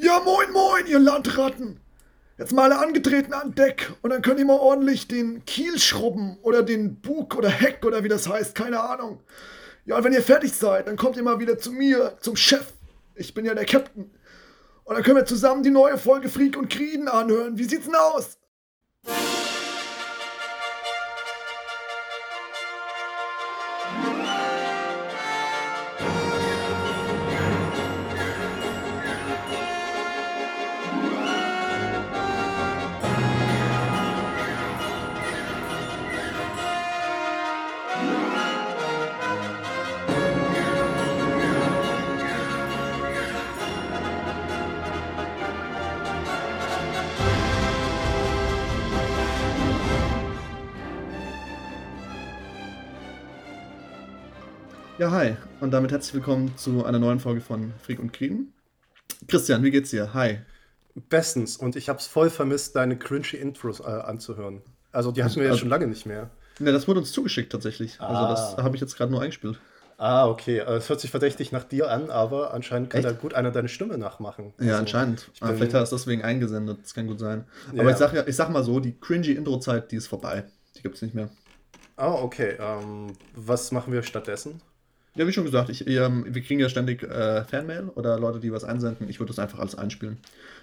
Ja, moin, moin, ihr Landratten! Jetzt mal alle angetreten an Deck und dann könnt ihr mal ordentlich den Kiel schrubben oder den Bug oder Heck oder wie das heißt, keine Ahnung. Ja, und wenn ihr fertig seid, dann kommt ihr mal wieder zu mir, zum Chef. Ich bin ja der Captain. Und dann können wir zusammen die neue Folge Freak und Krieden anhören. Wie sieht's denn aus? Und damit herzlich willkommen zu einer neuen Folge von Freak und Kriegen. Christian, wie geht's dir? Hi. Bestens und ich hab's voll vermisst, deine cringy Intros äh, anzuhören. Also die hatten wir ja Also- schon lange nicht mehr. Ne, das wurde uns zugeschickt tatsächlich. Also Ah. das habe ich jetzt gerade nur eingespielt. Ah, okay. Äh, Es hört sich verdächtig nach dir an, aber anscheinend kann Echt? da gut einer deine Stimme nachmachen. Ja, Also, anscheinend. Ah, vielleicht hat er es deswegen eingesendet. Das kann gut sein. Ja, Aber ich sag, ja, ich sag mal so, die cringy Intro-Zeit, die ist vorbei. Die gibt's nicht mehr. Ah, okay. Ähm, was machen wir stattdessen? Ja, wie schon gesagt, ich, ähm, wir kriegen ja ständig äh, Fanmail oder Leute, die was einsenden. Ich würde das einfach alles einspielen.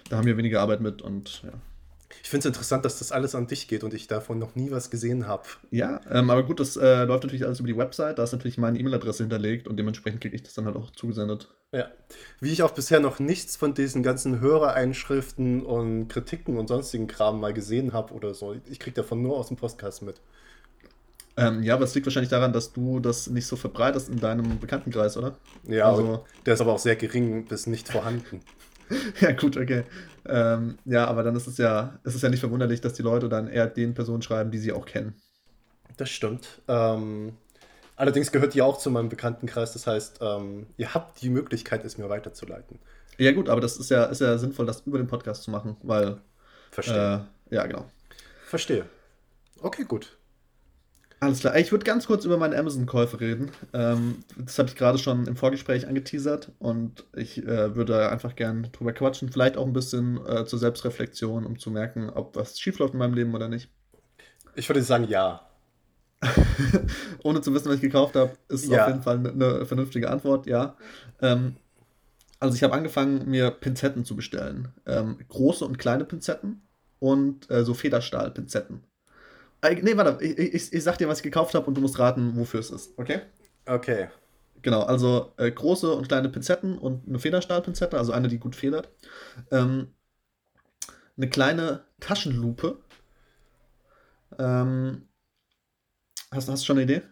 Da haben wir weniger Arbeit mit und ja. Ich finde es interessant, dass das alles an dich geht und ich davon noch nie was gesehen habe. Ja, ähm, aber gut, das äh, läuft natürlich alles über die Website. Da ist natürlich meine E-Mail-Adresse hinterlegt und dementsprechend kriege ich das dann halt auch zugesendet. Ja. Wie ich auch bisher noch nichts von diesen ganzen Hörereinschriften und Kritiken und sonstigen Kram mal gesehen habe oder so. Ich kriege davon nur aus dem Podcast mit. Ähm, ja, aber es liegt wahrscheinlich daran, dass du das nicht so verbreitest in deinem Bekanntenkreis, oder? Ja, Also- der ist aber auch sehr gering bis nicht vorhanden. Ja, gut, okay. Ähm, ja, aber dann ist es ja, es ist ja nicht verwunderlich, dass die Leute dann eher den Personen schreiben, die sie auch kennen. Das stimmt. Ähm, allerdings gehört die auch zu meinem Bekanntenkreis. Das heißt, ähm, ihr habt die Möglichkeit, es mir weiterzuleiten. Ja, gut, aber das ist ja, ist ja sinnvoll, das über den Podcast zu machen, weil, Verstehe. äh, ja, genau. Verstehe. Okay, gut. Alles klar. Ich würde ganz kurz über meine Amazon-Käufe reden. Ähm, das habe ich gerade schon im Vorgespräch angeteasert und ich äh, würde einfach gern drüber quatschen. Vielleicht auch ein bisschen äh, zur Selbstreflexion, um zu merken, ob was schiefläuft in meinem Leben oder nicht. Ich würde sagen, ja. Ohne zu wissen, was ich gekauft habe, ist Ja. auf jeden Fall eine, eine vernünftige Antwort, ja. Ähm, also ich habe angefangen, mir Pinzetten zu bestellen. Ähm, große und kleine Pinzetten und äh, so Federstahl-Pinzetten. Nee, warte, ich, ich, ich sag dir, was ich gekauft habe und du musst raten, wofür es ist, okay? Okay. Genau, also äh, große und kleine Pinzetten und eine Federstahlpinzette, also eine, die gut federt. Ähm, eine kleine Taschenlupe. Ähm, hast, hast du schon eine Idee?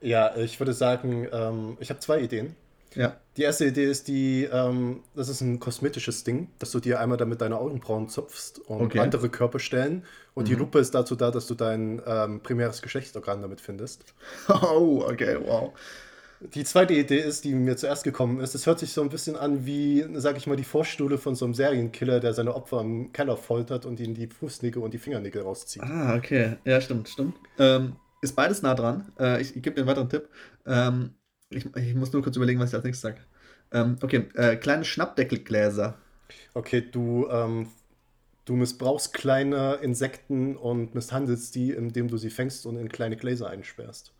Ja, ich würde sagen, ähm, ich habe zwei Ideen. Ja. Die erste Idee ist die, ähm, das ist ein kosmetisches Ding, dass du dir einmal damit deine Augenbrauen zupfst und Okay. andere Körperstellen. Und die Mhm. Lupe ist dazu da, dass du dein ähm, primäres Geschlechtsorgan damit findest. Oh, okay, wow. Die zweite Idee ist, die mir zuerst gekommen ist, es hört sich so ein bisschen an wie, sag ich mal, die Vorstuhle von so einem Serienkiller, der seine Opfer im Keller foltert und ihnen die Fußnägel und die Fingernägel rauszieht. Ah, okay. Ja, stimmt, stimmt. Ähm, ist beides nah dran. Äh, ich ich gebe dir einen weiteren Tipp. Ähm, ich, ich muss nur kurz überlegen, was ich als nächstes sage. Ähm, okay, äh, kleine Schnappdeckelgläser. Okay, du, ähm, du missbrauchst kleine Insekten und misshandelst die, indem du sie fängst und in kleine Gläser einsperrst.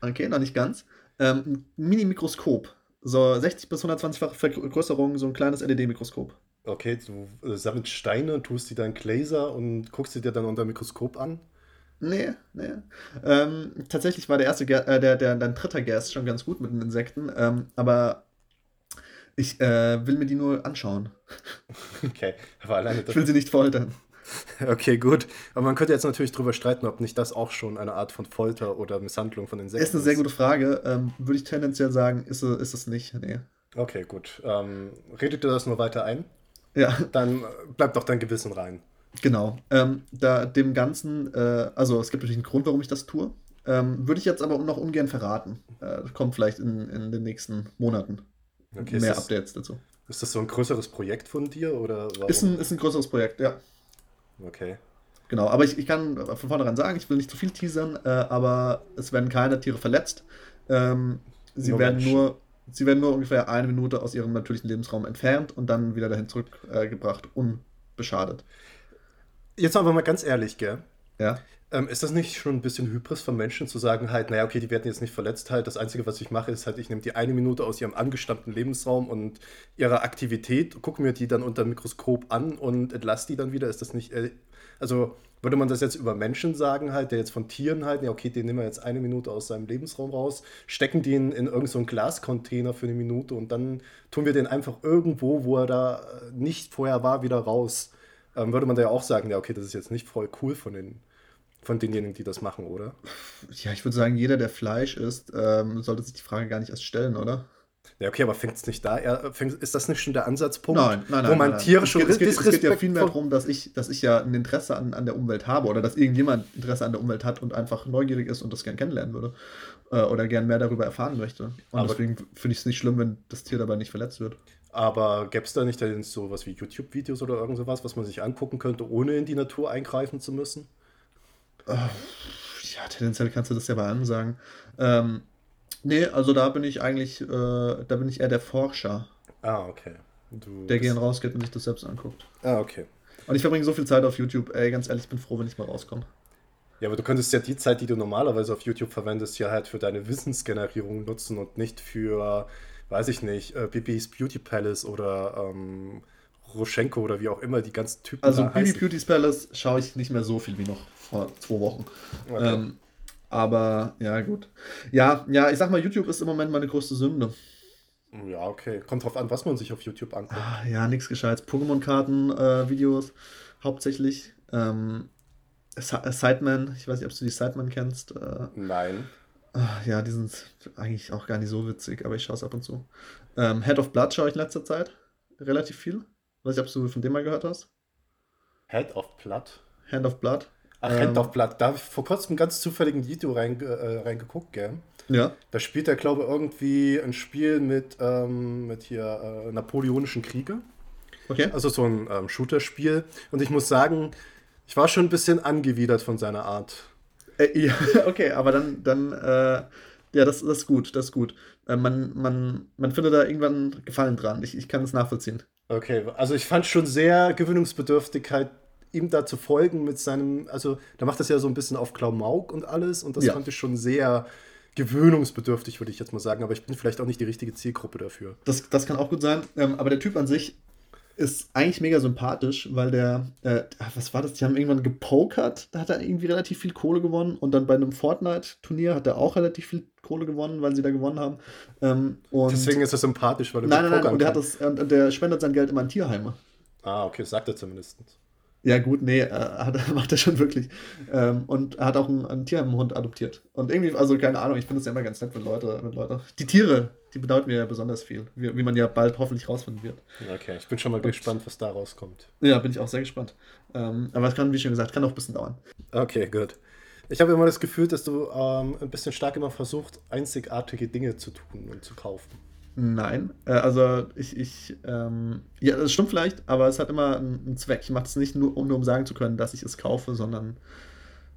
Okay, noch nicht ganz. Ähm, ein Mini-Mikroskop. So 60 bis 120-fache Vergrößerung, so ein kleines LED-Mikroskop. Okay, du äh, sammelst Steine, tust die dann Gläser und guckst sie dir dann unter dem Mikroskop an. Nee, nee. Ähm, tatsächlich war der erste, äh, der, der, dein dritter Gerst schon ganz gut mit den Insekten, ähm, aber ich äh, will mir die nur anschauen. Okay, aber alleine Ich will sie nicht foltern. Okay, gut. Aber man könnte jetzt natürlich drüber streiten, ob nicht das auch schon eine Art von Folter oder Misshandlung von Insekten Ist eine sehr gute Frage. Ähm, würde ich tendenziell sagen, ist, es- ist es nicht. Nee. Okay, gut. Ähm, redet dir das nur weiter ein? Ja, Dann bleibt doch dein Gewissen rein. Genau. Ähm, da dem Ganzen, äh, also es gibt natürlich einen Grund, warum ich das tue. Ähm, würde ich jetzt aber noch ungern verraten. Äh, das kommt vielleicht in, in den nächsten Monaten. Okay, Mehr das- Updates dazu. Ist das so ein größeres Projekt von dir oder warum? Ist ein, ist ein größeres Projekt, ja. Okay. Genau, aber ich, ich kann von vornherein sagen, ich will nicht zu viel teasern, äh, aber es werden keine Tiere verletzt. Ähm, sie Nur werden Menschen. nur Sie werden nur ungefähr eine Minute aus ihrem natürlichen Lebensraum entfernt und dann wieder dahin zurückgebracht, unbeschadet. Jetzt aber mal ganz ehrlich, gell? Ja. Ähm, ist das nicht schon ein bisschen Hybris von Menschen zu sagen, halt, naja, okay, die werden jetzt nicht verletzt, halt, das Einzige, was ich mache, ist halt, ich nehme die eine Minute aus ihrem angestammten Lebensraum und ihrer Aktivität, gucke mir die dann unter dem Mikroskop an und entlasse die dann wieder. Ist das nicht, äh, also würde man das jetzt über Menschen sagen, halt, der jetzt von Tieren halt, ja, okay, den nehmen wir jetzt eine Minute aus seinem Lebensraum raus, stecken den in irgendeinen so Glascontainer für eine Minute und dann tun wir den einfach irgendwo, wo er da äh, nicht vorher war, wieder raus. Ähm, würde man da ja auch sagen, ja, okay, das ist jetzt nicht voll cool von den von denjenigen, die das machen, oder? Ja, ich würde sagen, jeder, der Fleisch isst, ähm, sollte sich die Frage gar nicht erst stellen, oder? Ja, okay, aber fängt es nicht da? Er, fängt, ist das nicht schon der Ansatzpunkt? Nein, nein, nein. Wo man nein, nein. Tiere es schon geht, es, geht, es geht ja viel mehr disrespektvoll- darum, dass ich, dass ich ja ein Interesse an, an der Umwelt habe oder dass irgendjemand Interesse an der Umwelt hat und einfach neugierig ist und das gern kennenlernen würde. Äh, oder gern mehr darüber erfahren möchte. Und Aber- deswegen finde ich es nicht schlimm, wenn das Tier dabei nicht verletzt wird. Aber gäbe es da nicht dann so was wie YouTube-Videos oder irgend sowas, was man sich angucken könnte, ohne in die Natur eingreifen zu müssen? Ja, tendenziell kannst du das ja bei allem sagen. Ähm, nee, also da bin ich eigentlich, äh, da bin ich eher der Forscher, Ah, okay. Du der gern rausgeht und sich das selbst anguckt. Ah, okay. Und ich verbringe so viel Zeit auf YouTube, ey, ganz ehrlich, ich bin froh, wenn ich mal rauskomme. Ja, aber du könntest ja die Zeit, die du normalerweise auf YouTube verwendest, ja halt für deine Wissensgenerierung nutzen und nicht für, weiß ich nicht, äh, Bibis Beauty Palace oder ähm, Roschenko oder wie auch immer die ganzen Typen Also Bibi. Beauty's Palace schaue ich nicht mehr so viel wie noch vor zwei Wochen. Okay. Ähm, aber ja, gut. Ja, ja, ich sag mal, YouTube ist im Moment meine größte Sünde. Ja, okay. Kommt drauf an, was man sich auf YouTube anguckt. Ah, ja, nix Gescheites. Pokémon-Karten-Videos hauptsächlich. Ähm, äh, Sideman, ich weiß nicht, ob du die Sideman kennst. Äh, Nein. Ah, ja, die sind eigentlich auch gar nicht so witzig, aber ich schaue es ab und zu. Ähm, Head of Blood schaue ich in letzter Zeit relativ viel. Weiß nicht, ob du von dem mal gehört hast. Head of Blood. Hand of Blood. Ach, Ähm, Hand of Blood. Da habe ich vor kurzem ganz zufälligen Video rein, äh, reingeguckt, gell? Ja. Da spielt er, glaube ich, irgendwie ein Spiel mit, ähm, mit hier äh, napoleonischen Kriege. Okay. Also so ein ähm, Shooter-Spiel. Und ich muss sagen, ich war schon ein bisschen angewidert von seiner Art. Äh, ja, okay, aber dann, dann äh, ja, das, das ist gut, das ist gut. Äh, man, man, man findet da irgendwann Gefallen dran. Ich, ich kann es nachvollziehen. Okay, also ich fand schon sehr Gewöhnungsbedürftigkeit, ihm da zu folgen mit seinem, also da macht das ja so ein bisschen auf Klamauk und alles und das Ja. fand ich schon sehr gewöhnungsbedürftig, würde ich jetzt mal sagen, aber ich bin vielleicht auch nicht die richtige Zielgruppe dafür. Das, das kann auch gut sein. Ähm, aber der Typ an sich ist eigentlich mega sympathisch, weil der, äh, was war das? Die haben irgendwann gepokert, da hat er irgendwie relativ viel Kohle gewonnen und dann bei einem Fortnite-Turnier hat er auch relativ viel Kohle gewonnen, weil sie da gewonnen haben. Ähm, Deswegen ist er sympathisch, weil er nein, nein, nein, und der, hat das, und der spendet sein Geld immer an Tierheime. Ah, okay, das sagt er zumindest. Ja, gut, nee, äh, hat, macht er schon wirklich. Ähm, und er hat auch einen, einen Tierheimhund adoptiert. Und irgendwie, also keine Ahnung, ich finde es ja immer ganz nett, wenn Leute, wenn Leute. Die Tiere, die bedeuten mir ja besonders viel, wie, wie man ja bald hoffentlich rausfinden wird. Okay, ich bin schon mal gespannt, was da rauskommt. Ja, bin ich auch sehr gespannt. Ähm, aber es kann, wie schon gesagt, kann auch ein bisschen dauern. Okay, gut. Ich habe immer das Gefühl, dass du ähm, ein bisschen stark immer versucht, einzigartige Dinge zu tun und zu kaufen. Nein, äh, also ich, ich ähm, ja, das stimmt vielleicht, aber es hat immer einen, Zweck. Ich mache es nicht nur, um nur um sagen zu können, dass ich es kaufe, sondern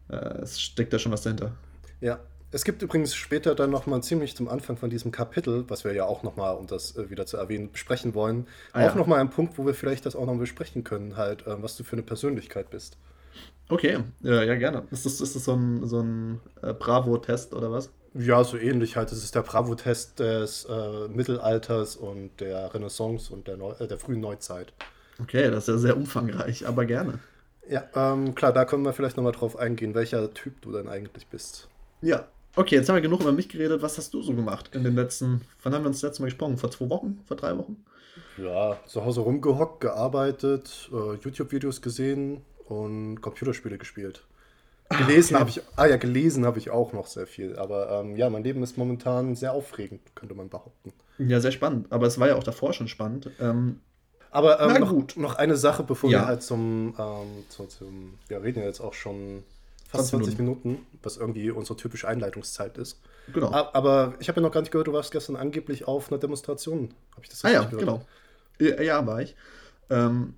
äh, es steckt da schon was dahinter. Ja, es gibt übrigens später dann nochmal ziemlich zum Anfang von diesem Kapitel, was wir ja auch nochmal, um das äh, wieder zu erwähnen, besprechen wollen, Ah, auch ja. nochmal einen Punkt, wo wir vielleicht das auch noch besprechen können, halt, äh, was du für eine Persönlichkeit bist. Okay, ja, ja gerne. Ist das, ist das so ein, so ein äh, Bravo-Test oder was? Ja, so ähnlich halt. Es ist der Bravo-Test des äh, Mittelalters und der Renaissance und der, Neu äh, der frühen Neuzeit. Okay, das ist ja sehr umfangreich, aber gerne. Ja, ähm, klar, da können wir vielleicht nochmal drauf eingehen, welcher Typ du denn eigentlich bist. Ja. Okay, jetzt haben wir genug über mich geredet. Was hast du so gemacht in den letzten, wann haben wir uns das letzte Mal gesprochen? Vor zwei Wochen? Vor drei Wochen? Ja, zu Hause rumgehockt, gearbeitet, äh, YouTube-Videos gesehen und Computerspiele gespielt. Gelesen okay. habe ich, ah ja, gelesen habe ich auch noch sehr viel. Aber ähm, ja, mein Leben ist momentan sehr aufregend, könnte man behaupten. Ja, sehr spannend. Aber es war ja auch davor schon spannend. Ähm, Aber ähm, Na noch, gut. noch eine Sache, bevor Ja. wir halt zum, ähm, zu, zum, wir reden ja jetzt auch schon fast 20 20 Minuten, was irgendwie unsere typische Einleitungszeit ist. genau. Aber ich habe ja noch gar nicht gehört, du warst gestern angeblich auf einer Demonstration. Habe ich das Ah ja, richtig gehört? genau. Ja, ja, war ich. Ähm,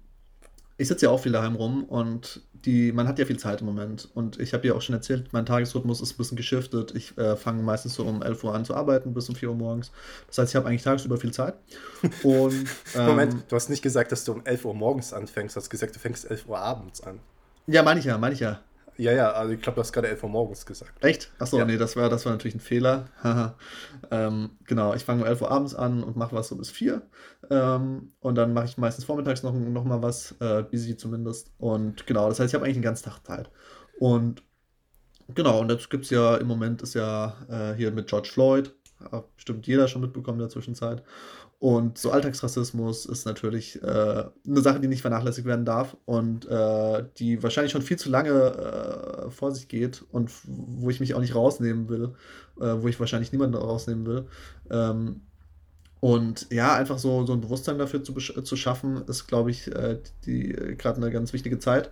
ich sitze ja auch viel daheim rum und die, man hat ja viel Zeit im Moment. Und ich habe ja auch schon erzählt, mein Tagesrhythmus ist ein bisschen geschiftet. Ich äh, fange meistens so um 11 Uhr an zu arbeiten, bis um 4 Uhr morgens. Das heißt, ich habe eigentlich tagsüber viel Zeit. Und, ähm, Moment, du hast nicht gesagt, dass du um 11 Uhr morgens anfängst, du hast gesagt, du fängst 11 Uhr abends an. Ja, meine ich ja, meine ich ja. Ja, ja, also ich glaube, du hast gerade 11 Uhr morgens gesagt. Echt? Achso, ja. nee, das war, das war natürlich ein Fehler. ähm, genau, ich fange um 11 Uhr abends an und mache was so bis 4. Ähm, und dann mache ich meistens vormittags noch, noch mal was, äh, busy zumindest. Und genau, das heißt, ich habe eigentlich den ganzen Tag Zeit. Und genau, und jetzt gibt es ja im Moment ist ja äh, hier mit George Floyd, hat bestimmt jeder schon mitbekommen in der Zwischenzeit. Und so Alltagsrassismus ist natürlich äh, eine Sache, die nicht vernachlässigt werden darf und äh, die wahrscheinlich schon viel zu lange äh, vor sich geht und wo ich mich auch nicht rausnehmen will, äh, wo ich wahrscheinlich niemanden rausnehmen will. Ähm, und ja, einfach so, so ein Bewusstsein dafür zu, zu schaffen, ist, glaube ich, äh, gerade eine ganz wichtige Zeit.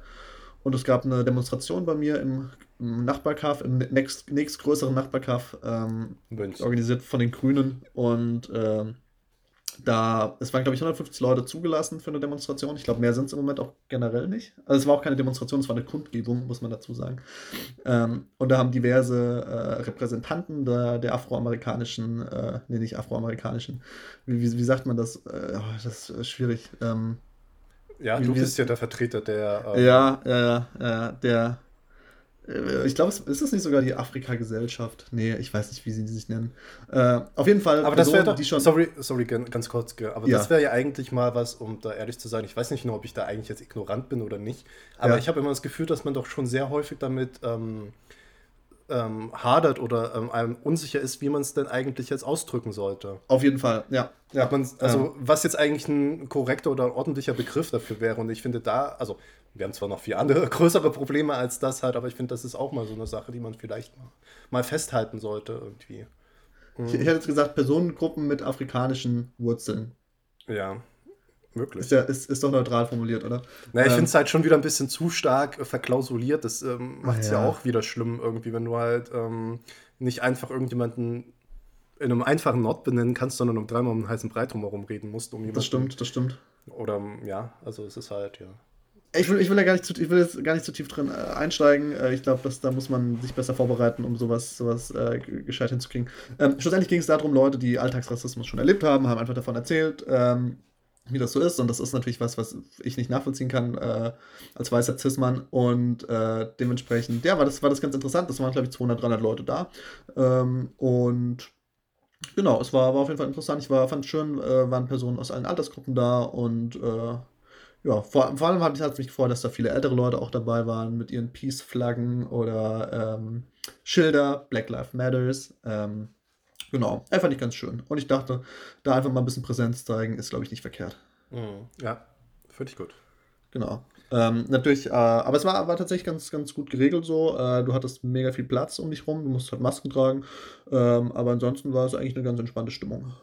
Und es gab eine Demonstration bei mir im, im Nachbarkaff, im nächst, nächstgrößeren Nachbarkaff, ähm, organisiert von den Grünen. Und ähm, da, es waren, glaube ich, 150 Leute zugelassen für eine Demonstration. Ich glaube, mehr sind es im Moment auch generell nicht. Also es war auch keine Demonstration, es war eine Kundgebung, muss man dazu sagen. Ähm, und da haben diverse äh, Repräsentanten der, der afroamerikanischen, äh, nee, nicht afroamerikanischen, wie, wie, wie sagt man das? Äh, oh, das ist schwierig. Ähm, ja, du bist ja der Vertreter der. Ähm, ja, ja, ja, der äh, ich glaube, ist das nicht sogar die Afrika-Gesellschaft? Nee, ich weiß nicht, wie sie sich nennen. Äh, auf jeden Fall. Aber Personen, das wäre doch, schon. Sorry, sorry, ganz kurz, aber ja. das wäre ja eigentlich mal was, um da ehrlich zu sein. Ich weiß nicht nur, ob ich da eigentlich jetzt ignorant bin oder nicht. Aber ja. ich habe immer das Gefühl, dass man doch schon sehr häufig damit ähm, ähm, hadert oder ähm, einem unsicher ist, wie man es denn eigentlich jetzt ausdrücken sollte. Auf jeden Fall, ja. ja. also, ähm. was jetzt eigentlich ein korrekter oder ordentlicher Begriff dafür wäre. Und ich finde da, also, wir haben zwar noch viel andere, größere Probleme als das halt, aber ich finde, das ist auch mal so eine Sache, die man vielleicht mal, mal festhalten sollte irgendwie. Mhm. Ich, ich hätte jetzt gesagt, Personengruppen mit afrikanischen Wurzeln. Ja. Wirklich. Ist, ja, ist, ist doch neutral formuliert, oder? Naja, ich ähm, finde es halt schon wieder ein bisschen zu stark äh, verklausuliert. Das ähm, macht es ja. ja. auch wieder schlimm, irgendwie, wenn du halt ähm, nicht einfach irgendjemanden in einem einfachen Not benennen kannst, sondern um dreimal um einen heißen Brei drumherum reden musst, um. Das stimmt, das stimmt. Oder ja, also es ist halt, ja. Ich will, ich will, ja gar nicht zu, ich will jetzt gar nicht zu tief drin äh, einsteigen. Äh, ich glaube, da muss man sich besser vorbereiten, um sowas, sowas äh, gescheit hinzukriegen. Ähm, schlussendlich ging es darum, Leute, die Alltagsrassismus schon erlebt haben, haben einfach davon erzählt. Ähm, wie das so ist. Und das ist natürlich was, was ich nicht nachvollziehen kann äh, als weißer Cis-Mann. Und äh, dementsprechend, ja, war das, war das ganz interessant. Das waren, glaube ich, 200, 300 Leute da. Ähm, und genau, es war, war auf jeden Fall interessant. Ich war, fand es schön, äh, waren Personen aus allen Altersgruppen da. Und ja, vor, vor allem hat es mich gefreut, dass da viele ältere Leute auch dabei waren mit ihren Peace-Flaggen oder ähm, Schilder, Black Lives Matters. Ähm, Genau, er fand ich ganz schön. Und ich dachte, da einfach mal ein bisschen Präsenz zeigen, ist, glaube ich, nicht verkehrt. Mhm. Ja, finde ich gut. Genau. Ähm, natürlich, äh, aber es war, war tatsächlich ganz, ganz gut geregelt so. Äh, du hattest mega viel Platz um dich rum, du musst halt Masken tragen. Ähm, aber ansonsten war es eigentlich eine ganz entspannte Stimmung.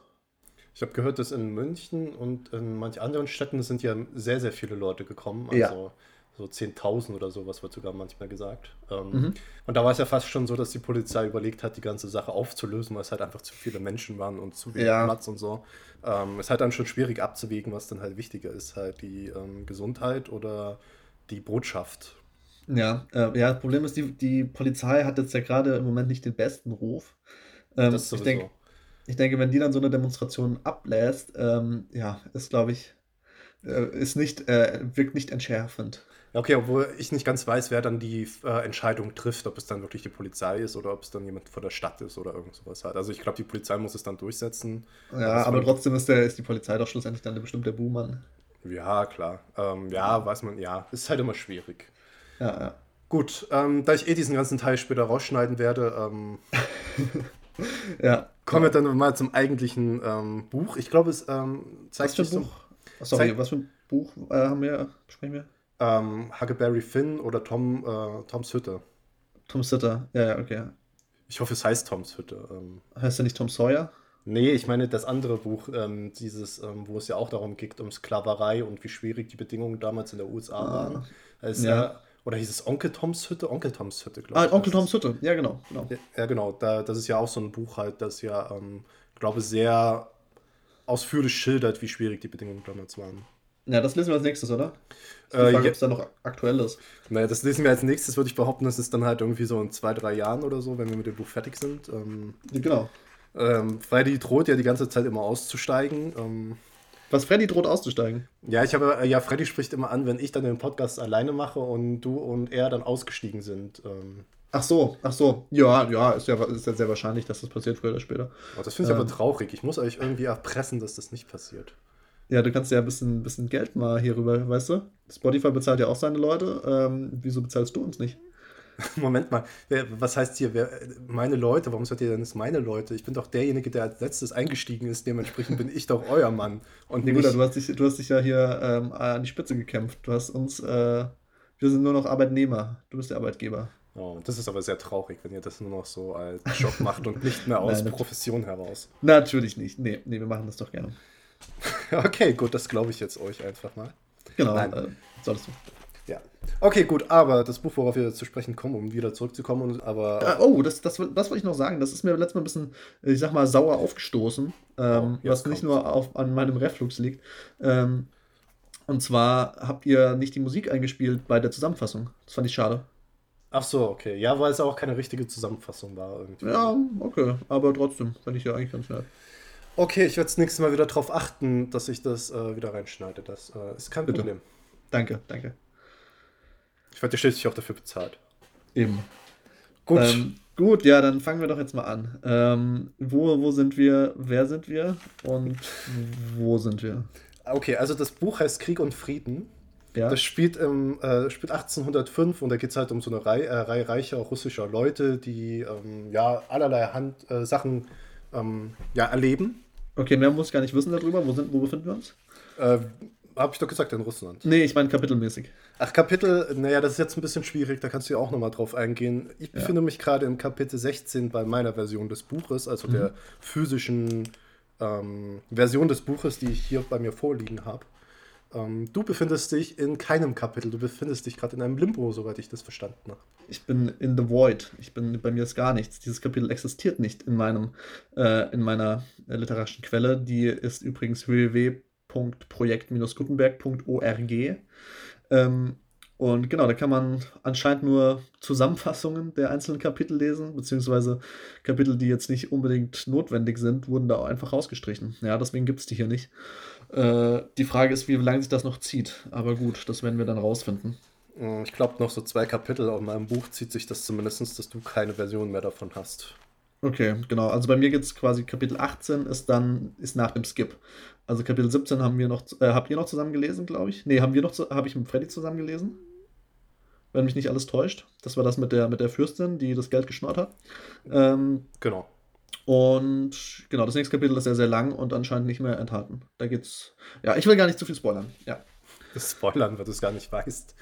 Ich habe gehört, dass in München und in manchen anderen Städten sind ja sehr, sehr viele Leute gekommen. Also ja so 10.000 oder sowas wird sogar manchmal gesagt. Ähm, mhm. Und da war es ja fast schon so, dass die Polizei überlegt hat, die ganze Sache aufzulösen, weil es halt einfach zu viele Menschen waren und zu wenig ja. Platz und so. Ähm, es ist halt dann schon schwierig abzuwägen, was dann halt wichtiger ist, halt die ähm, Gesundheit oder die Botschaft. Ja, äh, ja, das Problem ist, die, die Polizei hat jetzt ja gerade im Moment nicht den besten Ruf. Ähm. Ich, denk, ich denke, wenn die dann so eine Demonstration ablässt, ähm, ja, ist, glaube ich, äh, ist nicht, äh, wirkt nicht entschärfend. Okay, obwohl ich nicht ganz weiß, wer dann die äh, Entscheidung trifft, ob es dann wirklich die Polizei ist oder ob es dann jemand von der Stadt ist oder irgend sowas halt. Also ich glaube, die Polizei muss es dann durchsetzen. Ja, aber trotzdem ist, der, ist die Polizei doch schlussendlich dann bestimmt der Buhmann. Ja, klar. Ähm, ja, weiß man, ja. Ist halt immer schwierig. Ja, ja. Gut, ähm, da ich eh diesen ganzen Teil später rausschneiden werde, ähm, ja. Kommen wir dann mal zum eigentlichen ähm, Buch. Ich glaube, es ähm, zeigt was für ein Buch? So, sorry, zeigt, was für ein Buch äh, haben wir, sprechen wir? Ähm, Huckleberry Finn oder Tom, äh, Toms Hütte. Toms Hütte, ja, ja, okay. Ich hoffe, es heißt Toms Hütte. Ähm, heißt er nicht Tom Sawyer? Nee, ich meine das andere Buch, ähm, dieses, ähm, wo es ja auch darum geht, um Sklaverei und wie schwierig die Bedingungen damals in der USA ah, waren. Also, ja. Oder hieß es Onkel Toms Hütte? Onkel Toms Hütte, glaube ah, ich. Ah, Onkel Toms Hütte, ja, genau. genau. Ja, genau. Da, das ist ja auch so ein Buch halt, das ja, ähm, glaube sehr ausführlich schildert, wie schwierig die Bedingungen damals waren. Ja, das lesen wir als nächstes, oder? Äh, Die Frage, ja. ob es da noch aktuell ist. Naja, das lesen wir als nächstes, würde ich behaupten, das ist dann halt irgendwie so in zwei, drei Jahren oder so, wenn wir mit dem Buch fertig sind. Ähm, Ja, Genau. ähm, Freddy droht ja die ganze Zeit immer auszusteigen. Ähm, Was Freddy droht auszusteigen. ja, ich habe, ja, Freddy spricht immer an, wenn ich dann den Podcast alleine mache und du und er dann ausgestiegen sind. Ähm, Ach so, ach so. Ja, ja, ist ja, ist ja sehr wahrscheinlich, dass das passiert früher oder später. oh, das finde ich Ähm. aber traurig. Ich muss euch irgendwie erpressen, dass das nicht passiert. Ja, du kannst ja ein bisschen, bisschen Geld mal hierüber, weißt du? Spotify bezahlt ja auch seine Leute. Ähm, wieso bezahlst du uns nicht? Moment mal, wer, was heißt hier, wer, meine Leute? Warum seid ihr denn jetzt meine Leute? Ich bin doch derjenige, der als letztes eingestiegen ist. Dementsprechend bin ich doch euer Mann. Und nicht, Bruder, du hast dich, du hast dich ja hier ähm, an die Spitze gekämpft. Du hast uns, äh, wir sind nur noch Arbeitnehmer. Du bist der Arbeitgeber. Oh, das ist aber sehr traurig, wenn ihr das nur noch so als Job macht und nicht mehr aus Nein, Profession heraus. Natürlich nicht. Nee, nee, wir machen das doch gerne. Okay, gut, das glaube ich jetzt euch einfach mal. Genau, Nein. äh, solltest du. Ja. Okay, gut, aber das Buch, worauf wir zu sprechen kommen, um wieder zurückzukommen, und, aber Äh, oh, das, das, das wollte ich noch sagen. Das ist mir letztes Mal ein bisschen, ich sag mal, sauer aufgestoßen. Ähm, Oh, was nicht kommt's. nur auf, an meinem Reflux liegt. Ähm, und zwar habt ihr nicht die Musik eingespielt bei der Zusammenfassung. Das fand ich schade. ach so, okay. Ja, weil es auch keine richtige Zusammenfassung war irgendwie. Ja, okay. Aber trotzdem, fand ich ja eigentlich ganz nett. Okay, ich werde das nächste Mal wieder darauf achten, dass ich das äh, wieder reinschneide. Das äh, ist kein Bitte. Problem. Danke, danke. Ich werde schließlich auch dafür bezahlt. Eben. Gut. Ähm, gut, ja, dann fangen wir doch jetzt mal an. Ähm, wo, wo sind wir? Wer sind wir? Und wo sind wir? Okay, also das Buch heißt Krieg und Frieden. Ja. Das spielt, im, äh, spielt 1805 und da geht es halt um so eine Reihe, äh, Reihe reicher russischer Leute, die ähm, ja allerlei Hand, äh, Sachen ähm, ja, erleben. Okay, mehr muss ich gar nicht wissen darüber. Wo, sind, wo befinden wir uns? Habe ich doch gesagt, in Russland. Nee, ich meine kapitelmäßig. Ach, Kapitel, naja, das ist jetzt ein bisschen schwierig, da kannst du ja auch nochmal drauf eingehen. Ich Ja. befinde mich gerade im Kapitel 16 bei meiner Version des Buches, also der physischen ähm, Version des Buches, die ich hier bei mir vorliegen habe. Ähm, du befindest dich in keinem Kapitel, du befindest dich gerade in einem Limbo, soweit ich das verstanden habe. Ich bin in the void. Ich bin bei mir ist gar nichts. Dieses Kapitel existiert nicht in meinem äh, in meiner äh, literarischen Quelle. Die ist übrigens www.projekt-gutenberg.org. Ähm, und genau, da kann man anscheinend nur Zusammenfassungen der einzelnen Kapitel lesen, beziehungsweise Kapitel, die jetzt nicht unbedingt notwendig sind, wurden da auch einfach rausgestrichen. Ja, deswegen gibt es die hier nicht. Äh, die Frage ist, wie lange sich das noch zieht. Aber gut, das werden wir dann rausfinden. Äh, Ich glaube, noch so zwei Kapitel auf meinem Buch zieht sich das zumindest, dass du keine Version mehr davon hast. Okay, genau. Also bei mir geht es quasi Kapitel 18 ist dann ist nach dem Skip. Also Kapitel 17 haben wir noch äh, habt ihr noch zusammen gelesen, glaube ich? Nee, haben wir noch zu- habe ich mit Freddy zusammen gelesen? Wenn mich nicht alles täuscht. Das war das mit der mit der Fürstin, die das Geld geschnort hat. Ähm, Genau. und genau, das nächste Kapitel ist sehr sehr lang und anscheinend nicht mehr enthalten. Da geht's Ja, ich will gar nicht zu viel spoilern. Ja. Das Spoilern, weil du es gar nicht weißt.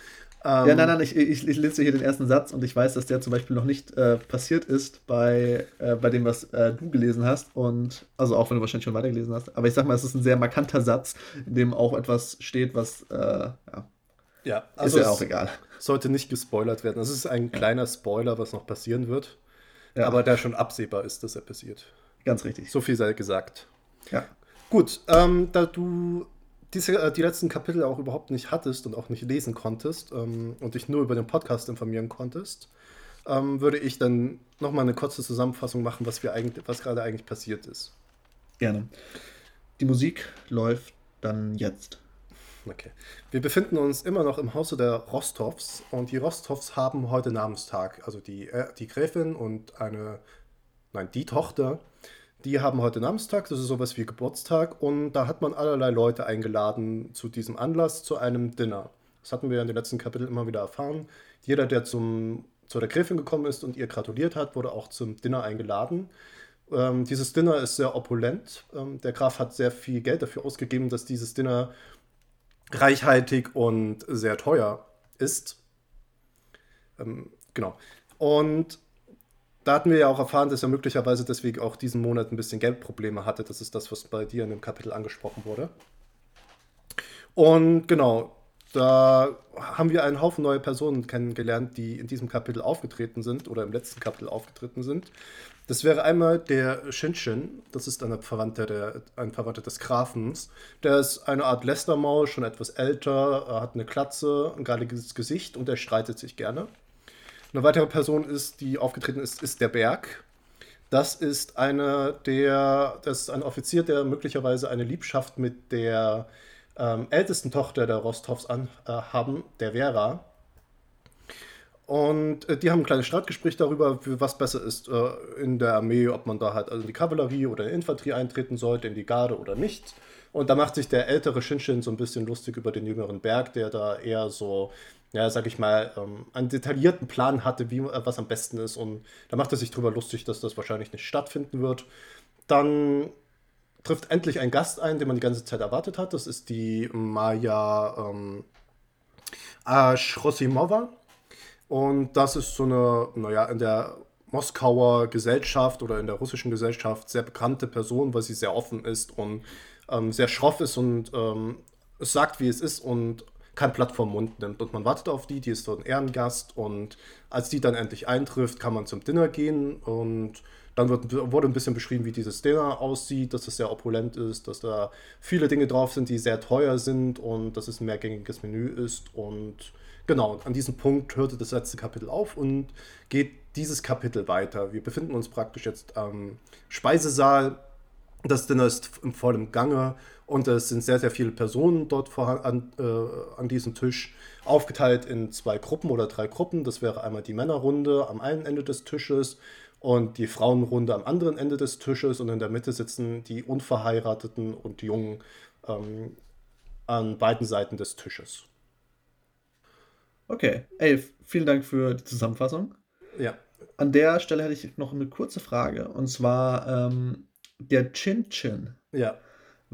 Ja, Ähm, nein, nein, ich, ich, ich lese hier den ersten Satz und ich weiß, dass der zum Beispiel noch nicht äh, passiert ist bei, äh, bei dem, was äh, du gelesen hast. Und also auch wenn du wahrscheinlich schon weitergelesen hast. Aber ich sag mal, es ist ein sehr markanter Satz, in dem auch etwas steht, was äh, ja, Ja, ist also ja es auch egal. sollte nicht gespoilert werden. Es ist ein kleiner Spoiler, was noch passieren wird. Ja, Aber der schon absehbar ist, dass er passiert. ganz richtig. So viel sei gesagt. Ja. Gut, ähm, da du diese, äh, die letzten Kapitel auch überhaupt nicht hattest und auch nicht lesen konntest ähm, und dich nur über den Podcast informieren konntest, ähm, würde ich dann nochmal eine kurze Zusammenfassung machen, was, wir eigentlich, was gerade eigentlich passiert ist. Gerne. Die Musik läuft dann jetzt. Okay. Wir befinden uns immer noch im Hause der Rostovs und die Rostovs haben heute Namenstag. Also die, äh, die Gräfin und eine, nein, die Tochter, die haben heute Namenstag. Das ist sowas wie Geburtstag und da hat man allerlei Leute eingeladen zu diesem Anlass, zu einem Dinner. Das hatten wir in den letzten Kapiteln immer wieder erfahren. Jeder, der zum, zu der Gräfin gekommen ist und ihr gratuliert hat, wurde auch zum Dinner eingeladen. Ähm, dieses Dinner ist sehr opulent. Ähm, der Graf hat sehr viel Geld dafür ausgegeben, dass dieses Dinner reichhaltig und sehr teuer ist. Ähm, genau. Und da hatten wir ja auch erfahren, dass er möglicherweise deswegen auch diesen Monat ein bisschen Geldprobleme hatte. Das ist das, was bei dir in dem Kapitel angesprochen wurde. Und genau, da haben wir einen Haufen neue Personen kennengelernt, die in diesem Kapitel aufgetreten sind oder im letzten Kapitel aufgetreten sind. Das wäre einmal der Shinshin, das ist eine Verwandte der, ein Verwandter des Grafens. Der ist eine Art Lästermaul, schon etwas älter, er hat eine Klatze, ein galliges Gesicht und er streitet sich gerne. Eine weitere Person ist, die aufgetreten ist, ist der Berg. Das ist eine der, das ist ein Offizier, der möglicherweise eine Liebschaft mit der ähm, ältesten Tochter der Rostovs an, äh, haben, der Vera. Und äh, die haben ein kleines Streitgespräch darüber, was besser ist äh, in der Armee, ob man da halt also in die Kavallerie oder in die Infanterie eintreten sollte, in die Garde oder nicht. Und da macht sich der ältere Shinshin so ein bisschen lustig über den jüngeren Berg, der da eher so, ja, sag ich mal, ähm, einen detaillierten Plan hatte, wie äh, was am besten ist. Und da macht er sich drüber lustig, dass das wahrscheinlich nicht stattfinden wird. Dann trifft endlich ein Gast ein, den man die ganze Zeit erwartet hat. Das ist die Maya ähm, Ashrosimova. Und das ist so eine, naja, in der Moskauer Gesellschaft oder in der russischen Gesellschaft sehr bekannte Person, weil sie sehr offen ist und ähm, sehr schroff ist und ähm, es sagt, wie es ist und kein Blatt vom Mund nimmt. Und man wartet auf die, die ist so ein Ehrengast und als die dann endlich eintrifft, kann man zum Dinner gehen und dann wird, wurde ein bisschen beschrieben, wie dieses Dinner aussieht, dass es sehr opulent ist, dass da viele Dinge drauf sind, die sehr teuer sind und dass es ein mehrgängiges Menü ist. Und genau, an diesem Punkt hörte das letzte Kapitel auf und geht dieses Kapitel weiter. Wir befinden uns praktisch jetzt am Speisesaal. Das Dinner ist im vollen Gange und es sind sehr, sehr viele Personen dort vor, an, äh, an diesem Tisch, aufgeteilt in zwei Gruppen oder drei Gruppen. Das wäre einmal die Männerrunde am einen Ende des Tisches und die Frauenrunde am anderen Ende des Tisches und in der Mitte sitzen die Unverheirateten und Jungen ähm, an beiden Seiten des Tisches. Okay, ey, vielen Dank für die Zusammenfassung. Ja. An der Stelle hätte ich noch eine kurze Frage und zwar ähm, der Chin Chin. Ja.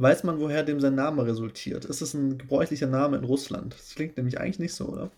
Weiß man, woher dem sein Name resultiert? Ist es ein gebräuchlicher Name in Russland? Das klingt nämlich eigentlich nicht so, oder?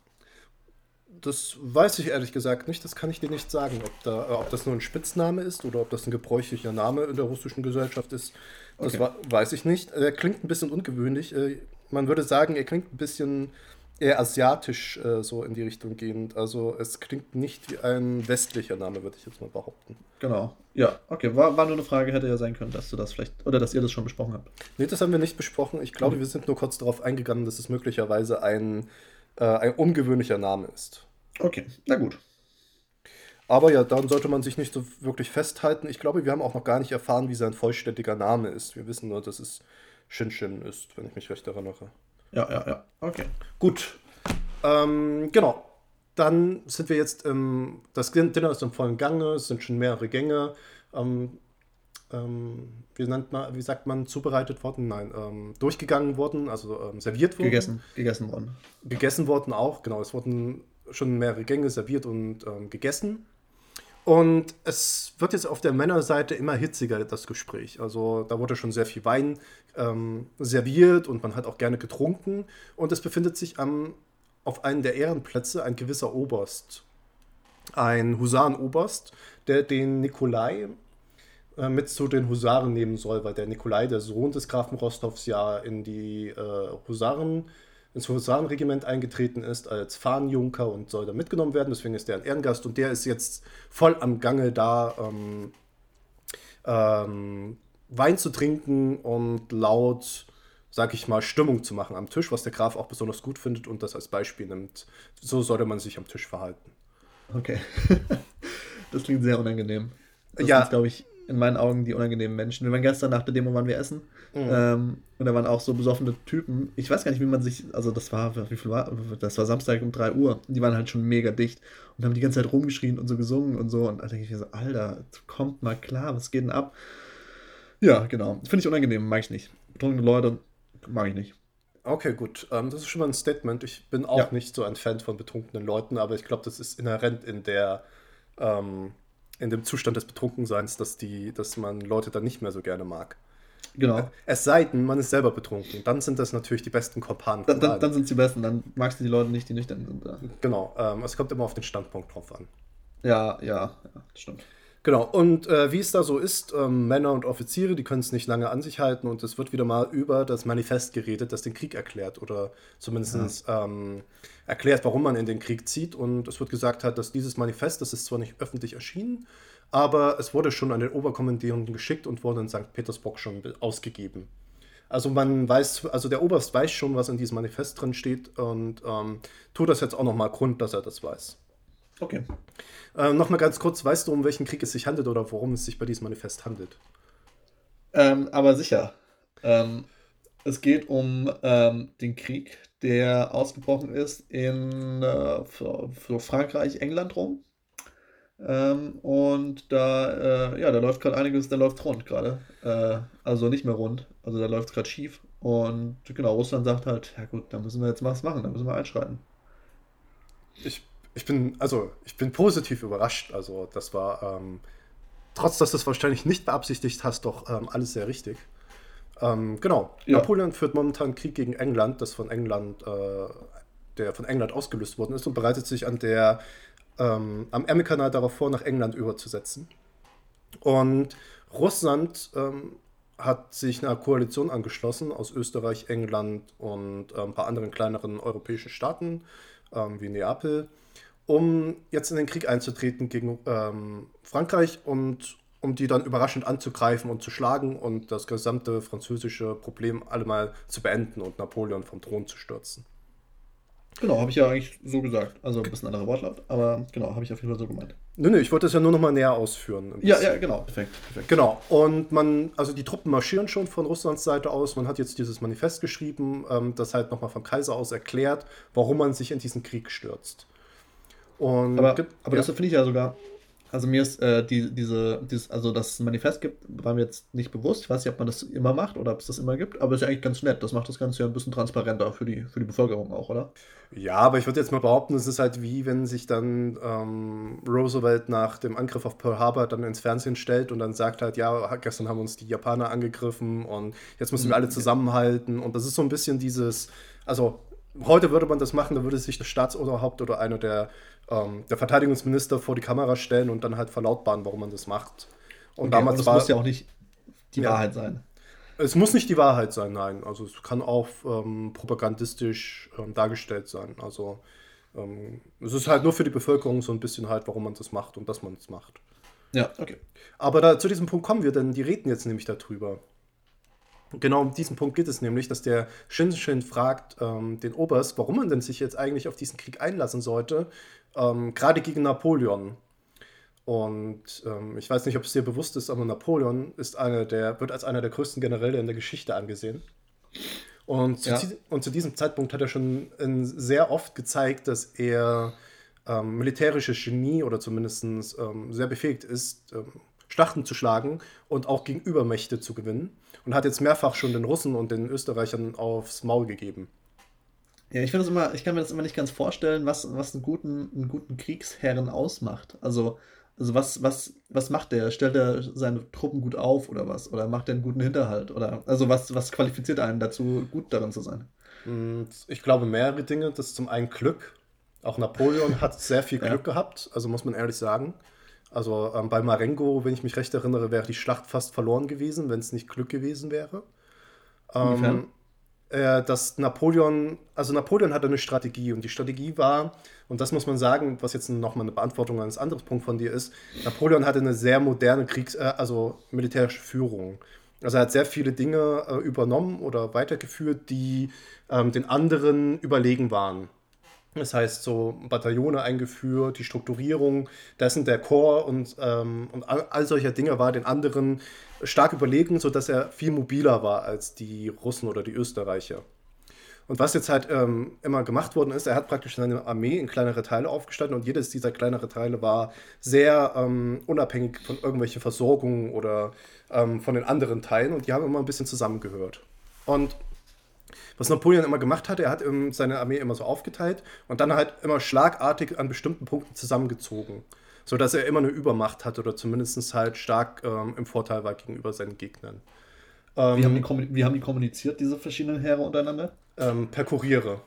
Das weiß ich ehrlich gesagt nicht. Das kann ich dir nicht sagen, ob, da, ob das nur ein Spitzname ist oder ob das ein gebräuchlicher Name in der russischen Gesellschaft ist. Das okay. weiß ich nicht. Er klingt ein bisschen ungewöhnlich. Äh, man würde sagen, er klingt ein bisschen eher asiatisch äh, so in die Richtung gehend. Also es klingt nicht wie ein westlicher Name, würde ich jetzt mal behaupten. Genau. Ja, okay. War, war nur eine Frage, hätte ja sein können, dass du das vielleicht, oder dass ihr das schon besprochen habt. Nee, das haben wir nicht besprochen. Ich glaube, okay. wir sind nur kurz darauf eingegangen, dass es möglicherweise ein, äh, ein ungewöhnlicher Name ist. Okay, na gut. Aber ja, dann sollte man sich nicht so wirklich festhalten. Ich glaube, wir haben auch noch gar nicht erfahren, wie sein vollständiger Name ist. Wir wissen nur, dass es Shinshin ist, wenn ich mich recht erinnere. Ja, ja, ja. Okay. Gut. Ähm, genau. Dann sind wir jetzt im. Das Dinner ist im vollen Gange, es sind schon mehrere Gänge. Ähm, ähm, wie, nennt man, wie sagt man, zubereitet worden? Nein, ähm, durchgegangen worden, also ähm, serviert worden. Gegessen, gegessen worden. Gegessen worden auch, genau. Es wurden schon mehrere Gänge serviert und ähm, gegessen. Und es wird jetzt auf der Männerseite immer hitziger, das Gespräch. Also da wurde schon sehr viel Wein ähm, serviert und man hat auch gerne getrunken. Und es befindet sich am, auf einem der Ehrenplätze ein gewisser Oberst. Ein Husarenoberst, der den Nikolai äh, mit zu den Husaren nehmen soll, weil der Nikolai, der Sohn des Grafen Rostovs, ja in die äh, Husaren ins Husarenregiment eingetreten ist als Fahnenjunker und soll da mitgenommen werden. Deswegen ist der ein Ehrengast und der ist jetzt voll am Gange da, ähm, ähm, Wein zu trinken und laut, sag ich mal, Stimmung zu machen am Tisch, was der Graf auch besonders gut findet und das als Beispiel nimmt. So sollte man sich am Tisch verhalten. Okay. das klingt sehr unangenehm. Das ja. glaube ich, in meinen Augen die unangenehmen Menschen. Wir waren gestern nach der Demo waren wir essen mhm. ähm, und da waren auch so besoffene Typen. Ich weiß gar nicht, wie man sich, also das war, wie viel war, das war Samstag um 3 Uhr. Die waren halt schon mega dicht und haben die ganze Zeit rumgeschrien und so gesungen und so. Und da denke ich mir so, Alter, kommt mal klar, was geht denn ab? Ja, genau. Finde ich unangenehm, mag ich nicht. Betrunkene Leute mag ich nicht. Okay, gut. Ähm, das ist schon mal ein Statement. Ich bin auch ja. nicht so ein Fan von betrunkenen Leuten, aber ich glaube, das ist inhärent in der ähm, in dem Zustand des Betrunkenseins, dass, die, dass man Leute dann nicht mehr so gerne mag. Genau. Es sei denn, man ist selber betrunken. Dann sind das natürlich die besten Kompanen. Dann, dann, dann sind es die besten. Dann magst du die Leute nicht, die nüchtern sind. Ja. Genau. Ähm, es kommt immer auf den Standpunkt drauf an. Ja, ja, ja, stimmt. Genau, und äh, wie es da so ist, ähm, Männer und Offiziere, die können es nicht lange an sich halten und es wird wieder mal über das Manifest geredet, das den Krieg erklärt oder zumindest ja. ähm, erklärt, warum man in den Krieg zieht. Und es wird gesagt hat, dass dieses Manifest, das ist zwar nicht öffentlich erschienen, aber es wurde schon an den Oberkommandierenden geschickt und wurde in St. Petersburg schon ausgegeben. Also man weiß, also der Oberst weiß schon, was in diesem Manifest drin steht und ähm, tut das jetzt auch nochmal Grund, dass er das weiß. Okay. Äh, Nochmal ganz kurz, weißt du, um welchen Krieg es sich handelt oder worum es sich bei diesem Manifest handelt? Ähm, aber sicher. Ähm, es geht um ähm, den Krieg, der ausgebrochen ist in äh, für, für Frankreich, England rum. Ähm, und da, äh, ja, da läuft gerade einiges, da läuft rund gerade. Äh, also nicht mehr rund, also da läuft es gerade schief. Und genau, Russland sagt halt, ja gut, da müssen wir jetzt was machen, da müssen wir einschreiten. Ich ich bin, also ich bin positiv überrascht. Also das war, ähm, trotz dass du es wahrscheinlich nicht beabsichtigt hast, doch ähm, alles sehr richtig. Ähm, genau. Ja. Napoleon führt momentan Krieg gegen England, das von England, äh, der von England ausgelöst worden ist und bereitet sich an der ähm, am Ärmelkanal darauf vor, nach England überzusetzen. Und Russland ähm, hat sich einer Koalition angeschlossen aus Österreich, England und äh, ein paar anderen kleineren europäischen Staaten ähm, wie Neapel um jetzt in den Krieg einzutreten gegen ähm, Frankreich und um die dann überraschend anzugreifen und zu schlagen und das gesamte französische Problem allemal zu beenden und Napoleon vom Thron zu stürzen. Genau, habe ich ja eigentlich so gesagt. Also ein bisschen anderer Wortlaut, aber genau, habe ich auf jeden Fall so gemeint. Nö, nö, ich wollte das ja nur noch mal näher ausführen. Ja, ja, genau, perfekt, perfekt. Genau, und man, also die Truppen marschieren schon von Russlands Seite aus. Man hat jetzt dieses Manifest geschrieben, ähm, das halt nochmal vom Kaiser aus erklärt, warum man sich in diesen Krieg stürzt. Und aber, aber ja. das finde ich ja sogar. Also mir ist äh, die, diese, dieses, also dass es ein Manifest gibt, war mir jetzt nicht bewusst. Ich weiß nicht, ob man das immer macht oder ob es das immer gibt, aber es ist ja eigentlich ganz nett. Das macht das Ganze ja ein bisschen transparenter für die, für die Bevölkerung auch, oder? Ja, aber ich würde jetzt mal behaupten, es ist halt wie, wenn sich dann ähm, Roosevelt nach dem Angriff auf Pearl Harbor dann ins Fernsehen stellt und dann sagt halt, ja, gestern haben uns die Japaner angegriffen und jetzt müssen wir alle mhm. zusammenhalten. Und das ist so ein bisschen dieses, also heute würde man das machen, da würde sich das Staatsoberhaupt oder einer der ähm, der Verteidigungsminister vor die Kamera stellen und dann halt verlautbaren, warum man das macht. Und okay, damals das war, muss ja auch nicht die ja, Wahrheit sein. Es muss nicht die Wahrheit sein, nein. Also es kann auch ähm, propagandistisch ähm, dargestellt sein. Also ähm, es ist halt nur für die Bevölkerung so ein bisschen halt, warum man das macht und dass man es macht. Ja, okay. Aber da, zu diesem Punkt kommen wir, denn die reden jetzt nämlich darüber. Genau um diesen Punkt geht es nämlich, dass der Shinshin fragt ähm, den Oberst, warum man denn sich jetzt eigentlich auf diesen Krieg einlassen sollte, ähm, gerade gegen Napoleon. Und ähm, ich weiß nicht, ob es dir bewusst ist, aber Napoleon ist einer der, wird als einer der größten Generäle in der Geschichte angesehen. Und zu, ja. und zu diesem Zeitpunkt hat er schon sehr oft gezeigt, dass er ähm, militärisches Genie oder zumindest ähm, sehr befähigt ist, ähm, Schlachten zu schlagen und auch gegen Übermächte zu gewinnen. Und hat jetzt mehrfach schon den Russen und den Österreichern aufs Maul gegeben. Ja, ich finde das immer, ich kann mir das immer nicht ganz vorstellen, was, was einen guten, einen guten Kriegsherren ausmacht. Also, also was, was, was macht der? Stellt er seine Truppen gut auf oder was? Oder macht er einen guten Hinterhalt? Oder also was, was qualifiziert einen dazu, gut darin zu sein? Ich glaube mehrere Dinge. Das ist zum einen Glück. Auch Napoleon hat sehr viel Glück ja. gehabt, also muss man ehrlich sagen. Also ähm, bei Marengo, wenn ich mich recht erinnere, wäre die Schlacht fast verloren gewesen, wenn es nicht Glück gewesen wäre. Ähm, äh, dass Napoleon, also Napoleon hatte eine Strategie und die Strategie war, und das muss man sagen, was jetzt nochmal eine Beantwortung eines anderen Punkt von dir ist, Napoleon hatte eine sehr moderne Kriegs-, äh, also militärische Führung. Also er hat sehr viele Dinge äh, übernommen oder weitergeführt, die ähm, den anderen überlegen waren. Das heißt, so Bataillone eingeführt, die Strukturierung dessen der Chor und, ähm, und all, all solcher Dinge war den anderen stark überlegen, sodass er viel mobiler war als die Russen oder die Österreicher. Und was jetzt halt ähm, immer gemacht worden ist, er hat praktisch seine Armee in kleinere Teile aufgestanden und jedes dieser kleineren Teile war sehr ähm, unabhängig von irgendwelchen Versorgungen oder ähm, von den anderen Teilen und die haben immer ein bisschen zusammengehört. Und was Napoleon immer gemacht hat, er hat seine Armee immer so aufgeteilt und dann halt immer schlagartig an bestimmten Punkten zusammengezogen. Sodass er immer eine Übermacht hatte oder zumindest halt stark ähm, im Vorteil war gegenüber seinen Gegnern. Ähm, wie, haben die, wie, haben die, kommuniziert, diese verschiedenen Heere untereinander? Ähm, per Kuriere.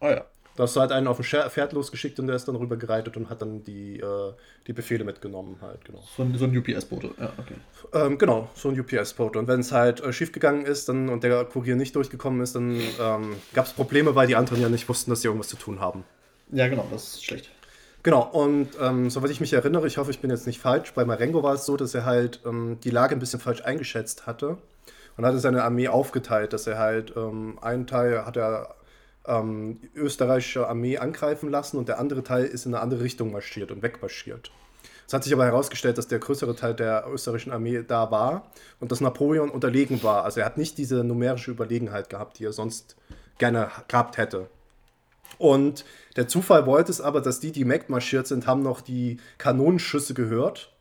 Oh ja. Da hast du halt einen auf ein Pferd losgeschickt und der ist dann rüber gereitet und hat dann die, äh, die Befehle mitgenommen halt, genau. So ein, so ein UPS-Bote, ja, okay. Ähm, genau, so ein UPS-Bote. Und wenn es halt äh, schiefgegangen ist dann, und der Kurier nicht durchgekommen ist, dann ähm, gab es Probleme, weil die anderen ja nicht wussten, dass sie irgendwas zu tun haben. Ja, genau, das ist schlecht. Genau, und ähm, soweit ich mich erinnere, ich hoffe, ich bin jetzt nicht falsch, bei Marengo war es so, dass er halt ähm, die Lage ein bisschen falsch eingeschätzt hatte und hatte seine Armee aufgeteilt, dass er halt ähm, einen Teil hat er ähm, österreichische Armee angreifen lassen und der andere Teil ist in eine andere Richtung marschiert und wegmarschiert. Es hat sich aber herausgestellt, dass der größere Teil der österreichischen Armee da war und dass Napoleon unterlegen war. Also er hat nicht diese numerische Überlegenheit gehabt, die er sonst gerne gehabt hätte. Und der Zufall wollte es aber, dass die, die wegmarschiert sind, haben noch die Kanonenschüsse gehört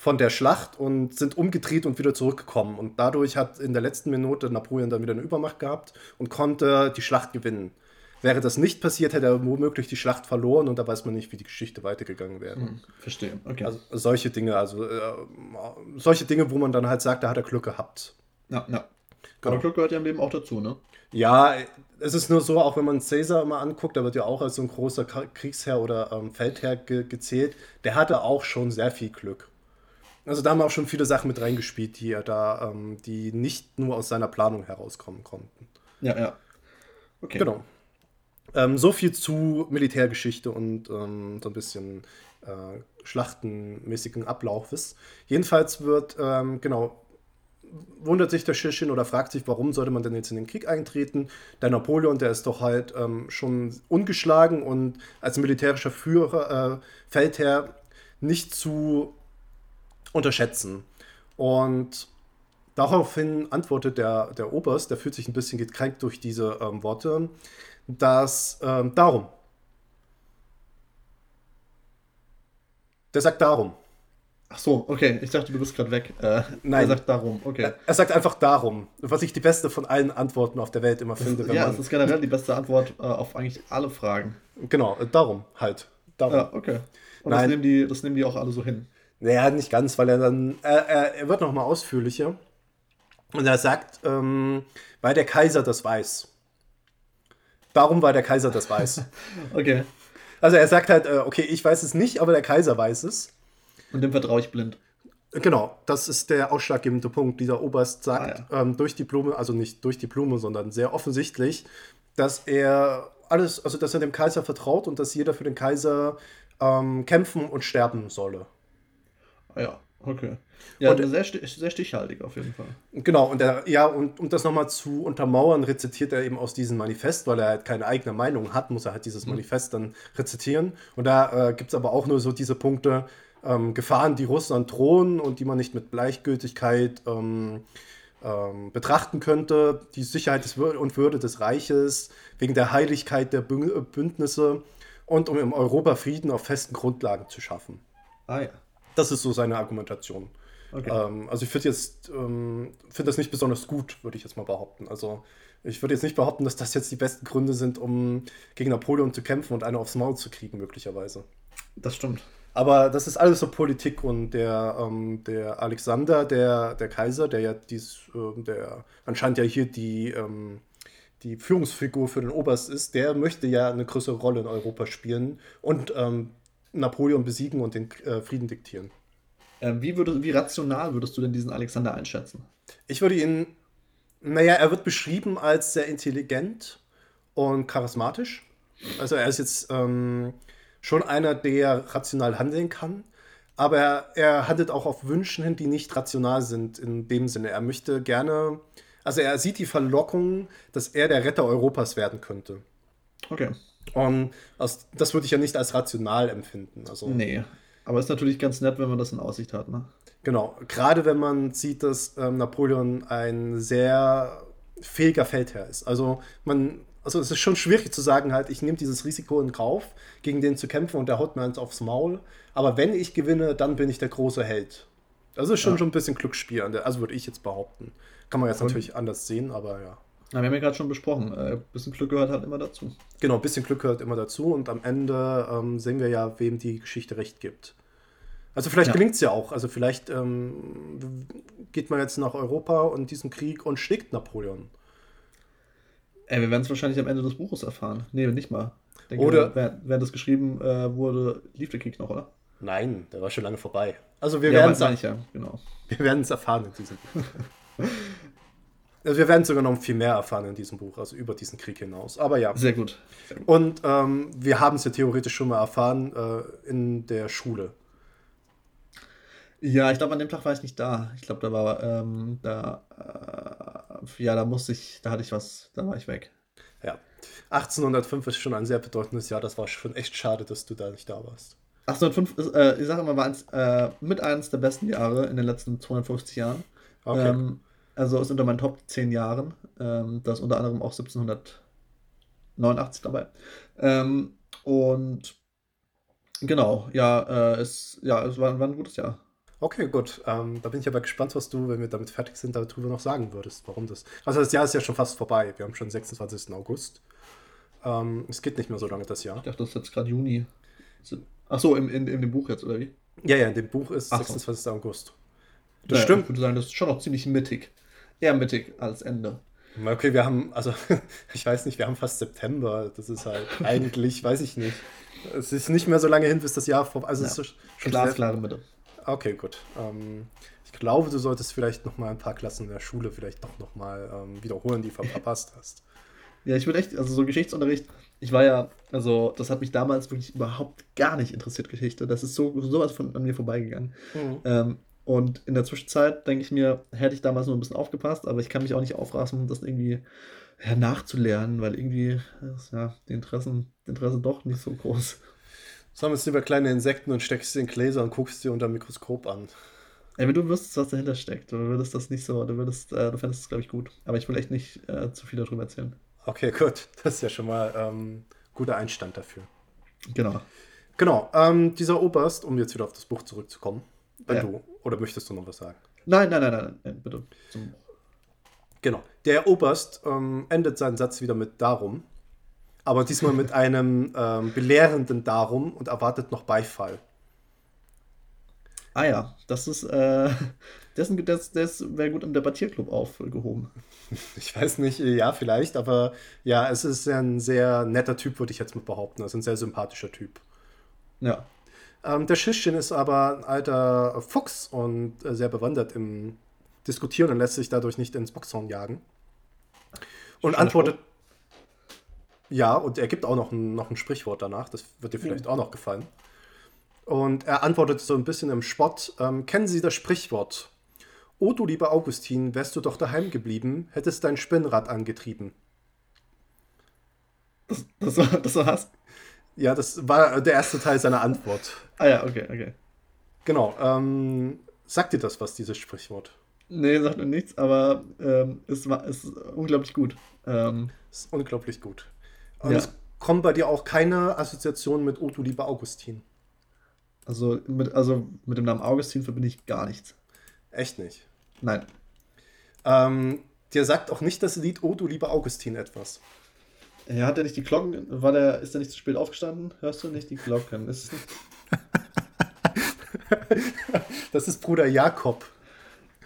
von der Schlacht und sind umgedreht und wieder zurückgekommen. Und dadurch hat in der letzten Minute Napoleon dann wieder eine Übermacht gehabt und konnte die Schlacht gewinnen. Wäre das nicht passiert, hätte er womöglich die Schlacht verloren und da weiß man nicht, wie die Geschichte weitergegangen wäre. Hm, verstehe, okay. Also solche Dinge, also äh, solche Dinge, wo man dann halt sagt, da hat er Glück gehabt. Ja, ja. Genau. Aber Glück gehört ja im Leben auch dazu, ne? Ja, es ist nur so, auch wenn man Caesar immer anguckt, da wird ja auch als so ein großer Kriegsherr oder ähm, Feldherr ge gezählt, der hatte auch schon sehr viel Glück. Also da haben auch schon viele Sachen mit reingespielt, die er da, ähm, die nicht nur aus seiner Planung herauskommen konnten. Ja, ja. Okay. Genau. Ähm, so viel zu Militärgeschichte und ähm, so ein bisschen äh, schlachtenmäßigen Ablaufes. Jedenfalls wird, ähm, genau, wundert sich der Schirschin oder fragt sich, warum sollte man denn jetzt in den Krieg eintreten? Der Napoleon, der ist doch halt ähm, schon ungeschlagen und als militärischer Führer, äh, Feldherr nicht zu unterschätzen. Und daraufhin antwortet der, der Oberst, der fühlt sich ein bisschen gekränkt durch diese ähm, Worte, dass ähm, darum. Der sagt darum. Ach so, okay. Ich dachte, du bist gerade weg. Äh, Nein. Er sagt darum, okay. Er, sagt einfach darum, was ich die beste von allen Antworten auf der Welt immer finde. ja, es ist generell die beste Antwort äh, auf eigentlich alle Fragen. Genau, äh, darum halt. Darum. Ja, okay. Und Nein. Das, nehmen die, das nehmen die auch alle so hin. Naja, nicht ganz, weil er dann, er, er, wird nochmal ausführlicher. Und er sagt, ähm, weil der Kaiser das weiß. Darum, weil der Kaiser das weiß. okay. Also er sagt halt, äh, okay, ich weiß es nicht, aber der Kaiser weiß es. Und dem vertraue ich blind. Genau, das ist der ausschlaggebende Punkt. Dieser Oberst sagt ah, ja. ähm, durch die Blume, also nicht durch die Blume, sondern sehr offensichtlich, dass er alles, also dass er dem Kaiser vertraut und dass jeder für den Kaiser ähm, kämpfen und sterben solle. Ah ja, okay. Ja, und, sehr, sehr stichhaltig auf jeden Fall. Genau, und er, ja, und um das nochmal zu untermauern, rezitiert er eben aus diesem Manifest, weil er halt keine eigene Meinung hat, muss er halt dieses mhm. Manifest dann rezitieren. Und da äh, gibt es aber auch nur so diese Punkte, ähm, Gefahren, die Russland drohen und die man nicht mit Gleichgültigkeit ähm, ähm, betrachten könnte, die Sicherheit des und Würde des Reiches, wegen der Heiligkeit der Bündnisse und um im Europa Frieden auf festen Grundlagen zu schaffen. Ah ja. Das ist so seine Argumentation. Okay. Ähm, also ich finde jetzt, ähm, finde das nicht besonders gut, würde ich jetzt mal behaupten. Also ich würde jetzt nicht behaupten, dass das jetzt die besten Gründe sind, um gegen Napoleon zu kämpfen und eine aufs Maul zu kriegen, möglicherweise. Das stimmt. Aber das ist alles so Politik und der, ähm, der Alexander, der, der Kaiser, der ja dies, äh, der anscheinend ja hier die, ähm, die Führungsfigur für den Oberst ist, der möchte ja eine größere Rolle in Europa spielen und ähm, Napoleon besiegen und den äh, Frieden diktieren. Ähm, wie, würde, wie rational würdest du denn diesen Alexander einschätzen? Ich würde ihn, naja, er wird beschrieben als sehr intelligent und charismatisch. Also er ist jetzt ähm, schon einer, der rational handeln kann, aber er, er handelt auch auf Wünschen hin, die nicht rational sind in dem Sinne. Er möchte gerne, also er sieht die Verlockung, dass er der Retter Europas werden könnte. Okay. Und das, das würde ich ja nicht als rational empfinden. Also, nee, aber es ist natürlich ganz nett, wenn man das in Aussicht hat, ne? Genau, gerade wenn man sieht, dass ähm, Napoleon ein sehr fähiger Feldherr ist. Also man, also es ist schon schwierig zu sagen, halt, ich nehme dieses Risiko in Kauf, gegen den zu kämpfen und der haut mir eins aufs Maul. Aber wenn ich gewinne, dann bin ich der große Held. Das ist schon, ja. schon ein bisschen Glücksspiel, also würde ich jetzt behaupten. Kann man jetzt und? natürlich anders sehen, aber ja. Na, wir haben ja gerade schon besprochen, ein äh, bisschen Glück gehört halt immer dazu. Genau, ein bisschen Glück gehört immer dazu und am Ende ähm, sehen wir ja, wem die Geschichte recht gibt. Also vielleicht ja. gelingt es ja auch. Also vielleicht ähm, geht man jetzt nach Europa und diesen Krieg und schlägt Napoleon. Ey, wir werden es wahrscheinlich am Ende des Buches erfahren. Nee, nicht mal. Denke, Oder- während, während das geschrieben äh, wurde, lief der Krieg noch, oder? Nein, der war schon lange vorbei. Also wir ja, werden es ja, genau. wir werden es erfahren in diesem Buch. also wir werden sogar noch viel mehr erfahren in diesem Buch, also über diesen Krieg hinaus. Aber ja. Sehr gut. Sehr gut. Und ähm, wir haben es ja theoretisch schon mal erfahren äh, in der Schule. Ja, ich glaube, an dem Tag war ich nicht da. Ich glaube, da war, ähm, da, äh, ja, da musste ich, da hatte ich was, da war ich weg. Ja. 1805 ist schon ein sehr bedeutendes Jahr. Das war schon echt schade, dass du da nicht da warst. 1805 ist, äh, ich sage immer, war eins, äh, mit eines der besten Jahre in den letzten 250 Jahren. Okay. Ähm, also ist unter meinen Top 10 Jahren. Ähm, da ist unter anderem auch 1789 dabei. Ähm, und genau, ja, äh, es, ja, es war, war ein gutes Jahr. Okay, gut. Ähm, da bin ich aber gespannt, was du, wenn wir damit fertig sind, darüber noch sagen würdest, warum das. Also das Jahr ist ja schon fast vorbei. Wir haben schon 26. August. Ähm, es geht nicht mehr so lange das Jahr. Ich dachte, das ist jetzt gerade Juni. Ach so, im, in, in dem Buch jetzt, oder wie? Ja, ja, in dem Buch ist Ach so. 26. August. Das Naja, stimmt. Ich würde sagen, das ist schon noch ziemlich mittig. Eher mittig als Ende. Okay, wir haben, also ich weiß nicht, wir haben fast September. Das ist halt eigentlich, weiß ich nicht. Es ist nicht mehr so lange hin, bis das Jahr vorbei Also es Ja. ist schon Glasklare Mitte. Okay, gut. Ähm, ich glaube, du solltest vielleicht noch mal ein paar Klassen in der Schule vielleicht doch noch mal ähm, wiederholen, die du verpasst hast. Ja, ich würde echt, also so Geschichtsunterricht, ich war ja, also das hat mich damals wirklich überhaupt gar nicht interessiert, Geschichte. Das ist so sowas von an mir vorbeigegangen. Ähm, und in der Zwischenzeit denke ich mir, hätte ich damals nur ein bisschen aufgepasst, aber ich kann mich auch nicht aufrasen, das irgendwie ja, nachzulernen, weil irgendwie ist ja die Interessen, die Interesse doch nicht so groß. Sammelst lieber kleine Insekten und steckst sie in Gläser und guckst sie unter dem Mikroskop an. Ey, wenn du wüsstest, was dahinter steckt, du würdest das nicht so, du würdest, äh, du fändest es, glaube ich, gut. Aber ich will echt nicht äh, zu viel darüber erzählen. Okay, gut. Das ist ja schon mal ähm, guter Einstand dafür. Genau. Genau, ähm, dieser Oberst, um jetzt wieder auf das Buch zurückzukommen, wenn Ja. du, oder möchtest du noch was sagen? Nein, nein, nein, nein, nein bitte. Zum, Genau. Der Oberst ähm, endet seinen Satz wieder mit darum, aber diesmal mit einem ähm, belehrenden darum und erwartet noch Beifall. ah ja, das ist, äh, dessen, das, das wäre gut im Debattierclub aufgehoben. Ich weiß nicht, ja, vielleicht, aber ja, es ist ein sehr netter Typ, würde ich jetzt mal behaupten. Also ein sehr sympathischer Typ. Ja. Ähm, der Schischchen ist aber ein alter Fuchs und äh, sehr bewandert im Diskutieren und lässt sich dadurch nicht ins Boxhorn jagen. Und antwortet. Ja, und er gibt auch noch ein, noch ein Sprichwort danach, das wird dir vielleicht auch noch gefallen. Und er antwortet so ein bisschen im Spott: ähm, Kennen Sie das Sprichwort? O du lieber Augustin, wärst du doch daheim geblieben, hättest dein Spinnrad angetrieben. Das, das, war, das war's? Ja, das war der erste Teil seiner Antwort. Ah ja, okay, okay. Genau. Ähm, sagt dir das was, dieses Sprichwort? Nee, sagt mir nichts, aber ähm, es war ist unglaublich gut. Ähm, Das ist unglaublich gut. Und Ja. es kommt bei dir auch keine Assoziation mit O du lieber Augustin. also, mit, also mit dem Namen Augustin verbinde ich gar nichts. Echt nicht. Nein. Ähm, dir sagt auch nicht das Lied O du lieber Augustin etwas. Er hat ja nicht die Glocken, war der, ist er nicht zu spät aufgestanden? Hörst du nicht die Glocken? Ist? Das ist Bruder Jakob.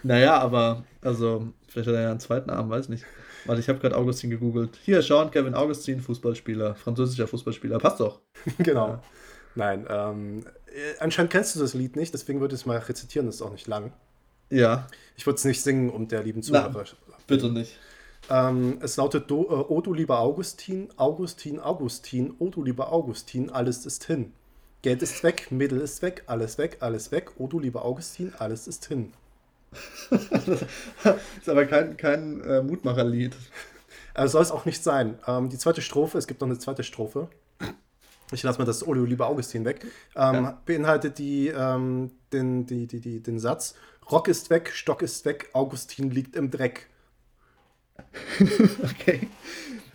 Naja, aber, also, vielleicht hat er ja einen zweiten Namen, weiß nicht. Warte, ich habe gerade Augustin gegoogelt. Hier, Sean Kevin Augustin, Fußballspieler, französischer Fußballspieler. Passt doch. genau. Ja. Nein, ähm, äh, anscheinend kennst du das Lied nicht, deswegen würde ich es mal rezitieren, das ist auch nicht lang. Ja, Ich würde es nicht singen, um der lieben Na. Zuhörer. bitte nicht. Ähm, es lautet do, äh, O du lieber Augustin, Augustin, Augustin, O du lieber Augustin, alles ist hin. Geld ist weg, Mittel ist weg, alles weg, alles weg, O du lieber Augustin, alles ist hin. ist aber kein, kein äh, Mutmacherlied. Also soll es auch nicht sein. Ähm, die zweite Strophe, es gibt noch eine zweite Strophe. Ich lasse mal das O du lieber Augustin weg. Ähm, Ja. Beinhaltet die, ähm, den, die, die, die, den Satz: Rock ist weg, Stock ist weg, Augustin liegt im Dreck. Okay.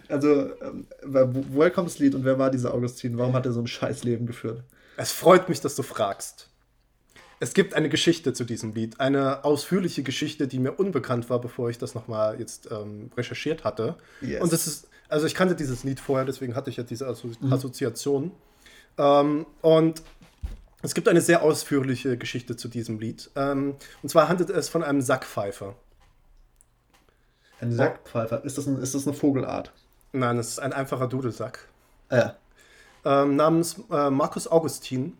Also, ähm, wo, woher kommt das Lied und wer war dieser Augustin? Warum hat er so ein scheiß Leben geführt? Es freut mich, dass du fragst. Es gibt eine Geschichte zu diesem Lied, eine ausführliche Geschichte, die mir unbekannt war, bevor ich das nochmal jetzt ähm, recherchiert hatte. Yes. Und das ist, also ich kannte dieses Lied vorher, deswegen hatte ich ja diese Asso Assoziation. Ähm, und es gibt eine sehr ausführliche Geschichte zu diesem Lied. Ähm, und zwar handelt es von einem Sackpfeifer. Ein Sackpfeifer. Ist das, ein, ist das eine Vogelart? Nein, es ist ein einfacher Dudelsack. Ah, ja. ähm, namens äh, Marcus Augustin,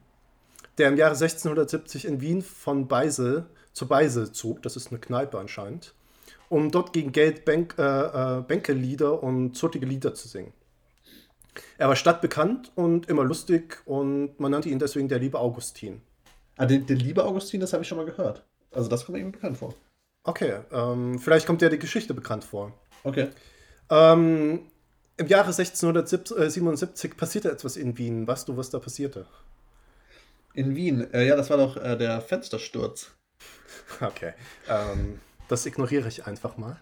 der im Jahre 1670 in Wien von Beisel zu Beisel zog, das ist eine Kneipe anscheinend, um dort gegen Geld Bänk, äh, äh, Bänkelieder und zottige Lieder zu singen. Er war stadtbekannt und immer lustig und man nannte ihn deswegen der liebe Augustin. Ah, den, den liebe Augustin, das habe ich schon mal gehört. Also das kommt mir irgendwie bekannt vor. Okay, ähm, vielleicht kommt dir die Geschichte bekannt vor. Okay. Ähm, Im Jahre 1677 passierte etwas in Wien. Weißt du, was da passierte? In Wien, äh, ja, das war doch äh, der Fenstersturz. Okay. Ähm, das ignoriere ich einfach mal.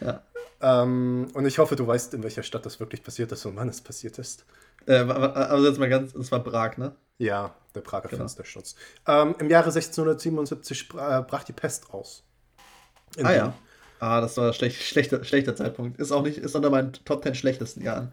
Ja. Ähm, und ich hoffe, du weißt, in welcher Stadt das wirklich passiert ist und wann es passiert ist. Äh, also jetzt mal ganz, es war Prag, ne? Ja, der Prager Genau. Fensterschutz. Ähm, Im Jahre 1677 spra- äh, brach die Pest aus. In Ah Wien. ja. Ah, das war schlecht, schlechter, schlechter Zeitpunkt. Ist auch nicht, ist unter meinen Top 10 schlechtesten Jahren.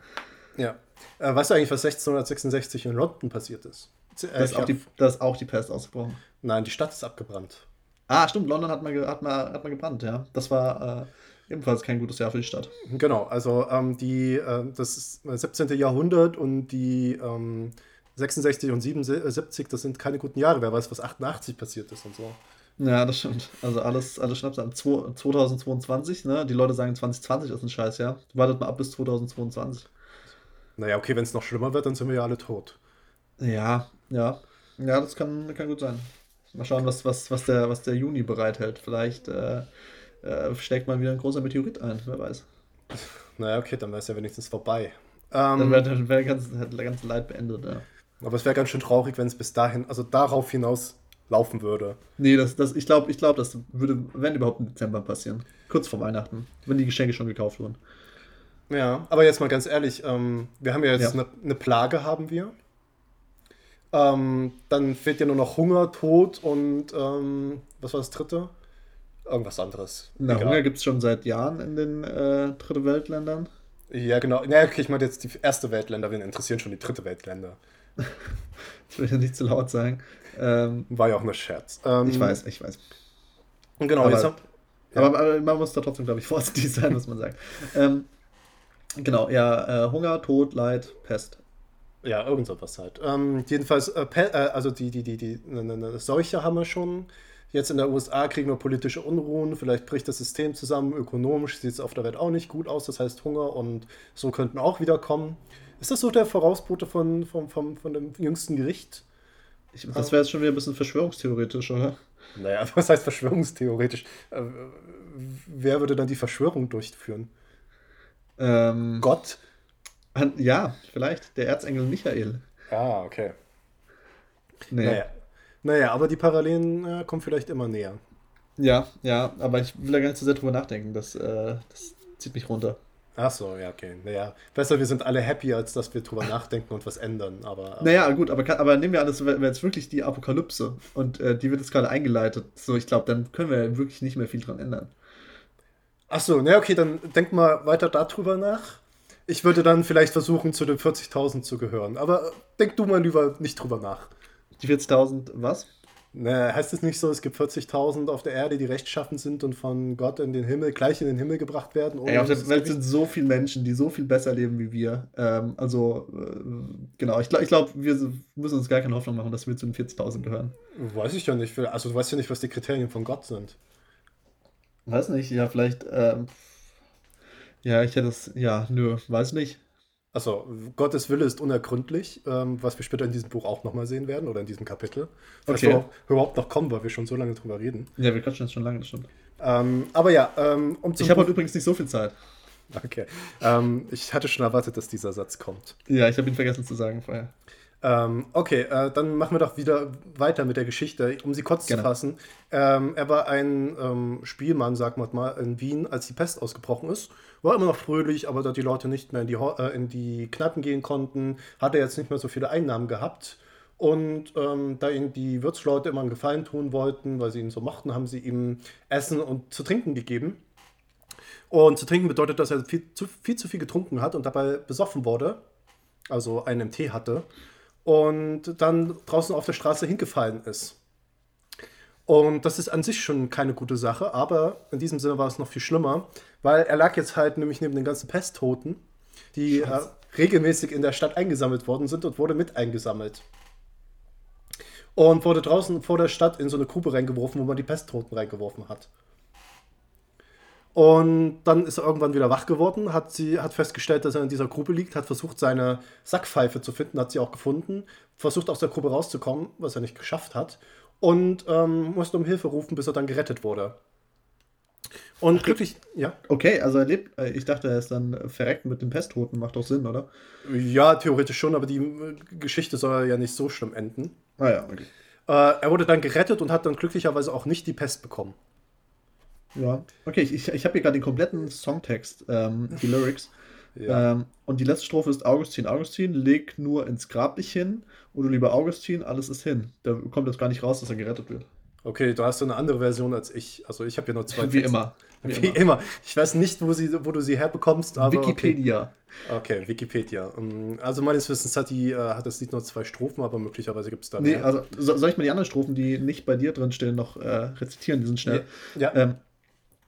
Ja. Äh, weißt du eigentlich, was 1666 in London passiert ist? Äh, Da ist, auch die, da ist auch die Pest ausgebrochen. Nein, die Stadt ist abgebrannt. Ah, stimmt, London hat mal, hat mal, hat mal gebrannt, ja. Das war äh, ebenfalls kein gutes Jahr für die Stadt. Genau, also ähm, die, äh, das ist äh, 17. Jahrhundert und die ähm, 66 und 77, das sind keine guten Jahre. Wer weiß, was 88 passiert ist und so. Ja, das stimmt. Also alles, alles Schnaps an. Zwo- 2022, ne? Die Leute sagen 2020 ist ein Scheiß, ja. Wartet mal ab bis 2022. Naja, okay, wenn es noch schlimmer wird, dann sind wir ja alle tot. Ja, ja. Ja, das kann, kann gut sein. Mal schauen, was, was, was, der, was der Juni bereithält. Vielleicht äh, äh, steckt mal wieder ein großer Meteorit ein, wer weiß. Naja, okay, dann wäre es ja wenigstens vorbei. Dann Ähm, wäre dann wär ganz, ganze Leid beendet, ja. aber es wäre ganz schön traurig, wenn es bis dahin, also darauf hinaus laufen würde. Nee, das, das, ich glaube, ich glaub, das würde, wenn überhaupt im Dezember passieren. Kurz vor Weihnachten, wenn die Geschenke schon gekauft wurden. Ja, aber jetzt mal ganz ehrlich, ähm, wir haben ja jetzt Ja. eine eine Plage, haben wir. Ähm, dann fehlt ja nur noch Hunger, Tod und ähm, was war das dritte? Irgendwas anderes. Na, Egal. Hunger gibt es schon seit Jahren in den äh, Dritte Weltländern. Ja, genau. Na, okay, ich meine jetzt die erste Weltländer, wen interessieren schon die dritte Weltländer. Das will ich ja nicht zu laut sagen. Ähm, War ja auch nur Scherz. Ähm, ich weiß, ich weiß. Und genau, Aber- jetzt haben, Aber, aber man muss da trotzdem, glaube ich, vorsichtig sein, was man sagt. ähm, genau, ja, äh, Hunger, Tod, Leid, Pest. Ja, irgend sowas halt. Ähm, jedenfalls, äh, äh, also die, die, die, die ne, ne, ne, Seuche haben wir schon. Jetzt in der USA kriegen wir politische Unruhen, vielleicht bricht das System zusammen, ökonomisch sieht es auf der Welt auch nicht gut aus, das heißt Hunger und so könnten auch wieder kommen. Ist das so der Vorausbote von, von, von, von dem jüngsten Gericht? Ich, das wäre jetzt schon wieder ein bisschen verschwörungstheoretisch, oder? Naja, was heißt verschwörungstheoretisch? Äh, wer würde dann die Verschwörung durchführen? Ähm, Gott? Ja, vielleicht der Erzengel Michael. Ah, okay. Nee. Naja. naja, aber die Parallelen äh, kommen vielleicht immer näher. Ja, ja, aber ich will da gar nicht so sehr drüber nachdenken. Das, äh, das zieht mich runter. Ach so, ja, okay. Naja, besser, wir sind alle happy, als dass wir drüber nachdenken und was ändern. Aber äh, Naja, gut, aber, aber nehmen wir an, das wäre wär jetzt wirklich die Apokalypse und äh, die wird jetzt gerade eingeleitet. So, ich glaube, dann können wir wirklich nicht mehr viel dran ändern. ach so, na okay, dann denk mal weiter darüber nach. Ich würde dann vielleicht versuchen, zu den 40.000 zu gehören. Aber äh, denk du mal lieber nicht drüber nach. Die 40.000, was? Na, heißt es nicht so, es gibt 40.000 auf der Erde, die rechtschaffen sind und von Gott in den Himmel, gleich in den Himmel gebracht werden? Ey, auf der Welt sind so viele Menschen, die so viel besser leben wie wir. Ähm, also, äh, genau, ich glaube, glaub, wir müssen uns gar keine Hoffnung machen, dass wir zu den 40.000 gehören. Weiß ich ja nicht. Also du weißt ja nicht, was die Kriterien von Gott sind. Weiß nicht, ja, vielleicht, ähm, ja, ich hätte es, ja, nö, weiß nicht. Also, Gottes Wille ist unergründlich, ähm, was wir später in diesem Buch auch nochmal sehen werden oder in diesem Kapitel. Vielleicht Okay. überhaupt noch kommen, weil wir schon so lange drüber reden. Ja, wir quatschen jetzt schon lange, das stimmt. Ähm, aber ja, ähm, um zum Ich habe heute übrigens nicht so viel Zeit. Okay. Ähm, ich hatte schon erwartet, dass dieser Satz kommt. Ja, ich habe ihn vergessen zu sagen vorher. Ähm, okay, äh, dann machen wir doch wieder weiter mit der Geschichte, um sie kurz Gerne. zu fassen. Ähm, er war ein ähm, Spielmann, sagen wir mal, in Wien, als die Pest ausgebrochen ist. War immer noch fröhlich, aber da die Leute nicht mehr in die, Ho- äh, in die Kneipen gehen konnten, hat er jetzt nicht mehr so viele Einnahmen gehabt. Und ähm, da ihm die Wirtsleute immer einen Gefallen tun wollten, weil sie ihn so mochten, haben sie ihm Essen und zu trinken gegeben. Und zu trinken bedeutet, dass er viel zu viel, zu viel getrunken hat und dabei besoffen wurde, also einen Tee hatte und dann draußen auf der Straße hingefallen ist. Und das ist an sich schon keine gute Sache, aber in diesem Sinne war es noch viel schlimmer, weil er lag jetzt halt nämlich neben den ganzen Pesttoten die äh, regelmäßig in der Stadt eingesammelt worden sind und wurde mit eingesammelt. Und wurde draußen vor der Stadt in so eine Grube reingeworfen, wo man die Pesttoten reingeworfen hat. Und dann ist er irgendwann wieder wach geworden, hat, sie, hat festgestellt, dass er in dieser Grube liegt, hat versucht, seine Sackpfeife zu finden, hat sie auch gefunden, versucht aus der Grube rauszukommen, was er nicht geschafft hat, und ähm, musste um Hilfe rufen, bis er dann gerettet wurde. Und Ach, glücklich, ja. Okay, also er lebt, äh, ich dachte, er ist dann verreckt mit dem Pesttoten, macht doch Sinn, oder? Ja, theoretisch schon, aber die äh, Geschichte soll ja nicht so schlimm enden. Ah ja, okay. Äh, er wurde dann gerettet und hat dann glücklicherweise auch nicht die Pest bekommen. Ja, okay, ich, ich, habe hier gerade den kompletten Songtext, ähm, die Lyrics. Ja. Ähm, und die letzte Strophe ist Augustin, Augustin, leg nur ins Grab dich hin, oder lieber Augustin, alles ist hin. Da kommt jetzt gar nicht raus, dass er gerettet wird. Okay, du hast so eine andere Version als ich. Also ich habe hier nur zwei Wie Texte. immer. Wie, immer. Ich weiß nicht, wo, sie, wo du sie herbekommst, aber. Wikipedia. Okay, okay Wikipedia. Ähm, Also meines Wissens hat, die, äh, hat das Lied nur zwei Strophen, aber möglicherweise gibt es da Nee, mehr. also so, soll ich mal die anderen Strophen, die nicht bei dir drin stehen, noch äh, rezitieren? Die sind schnell. Ja. Ähm,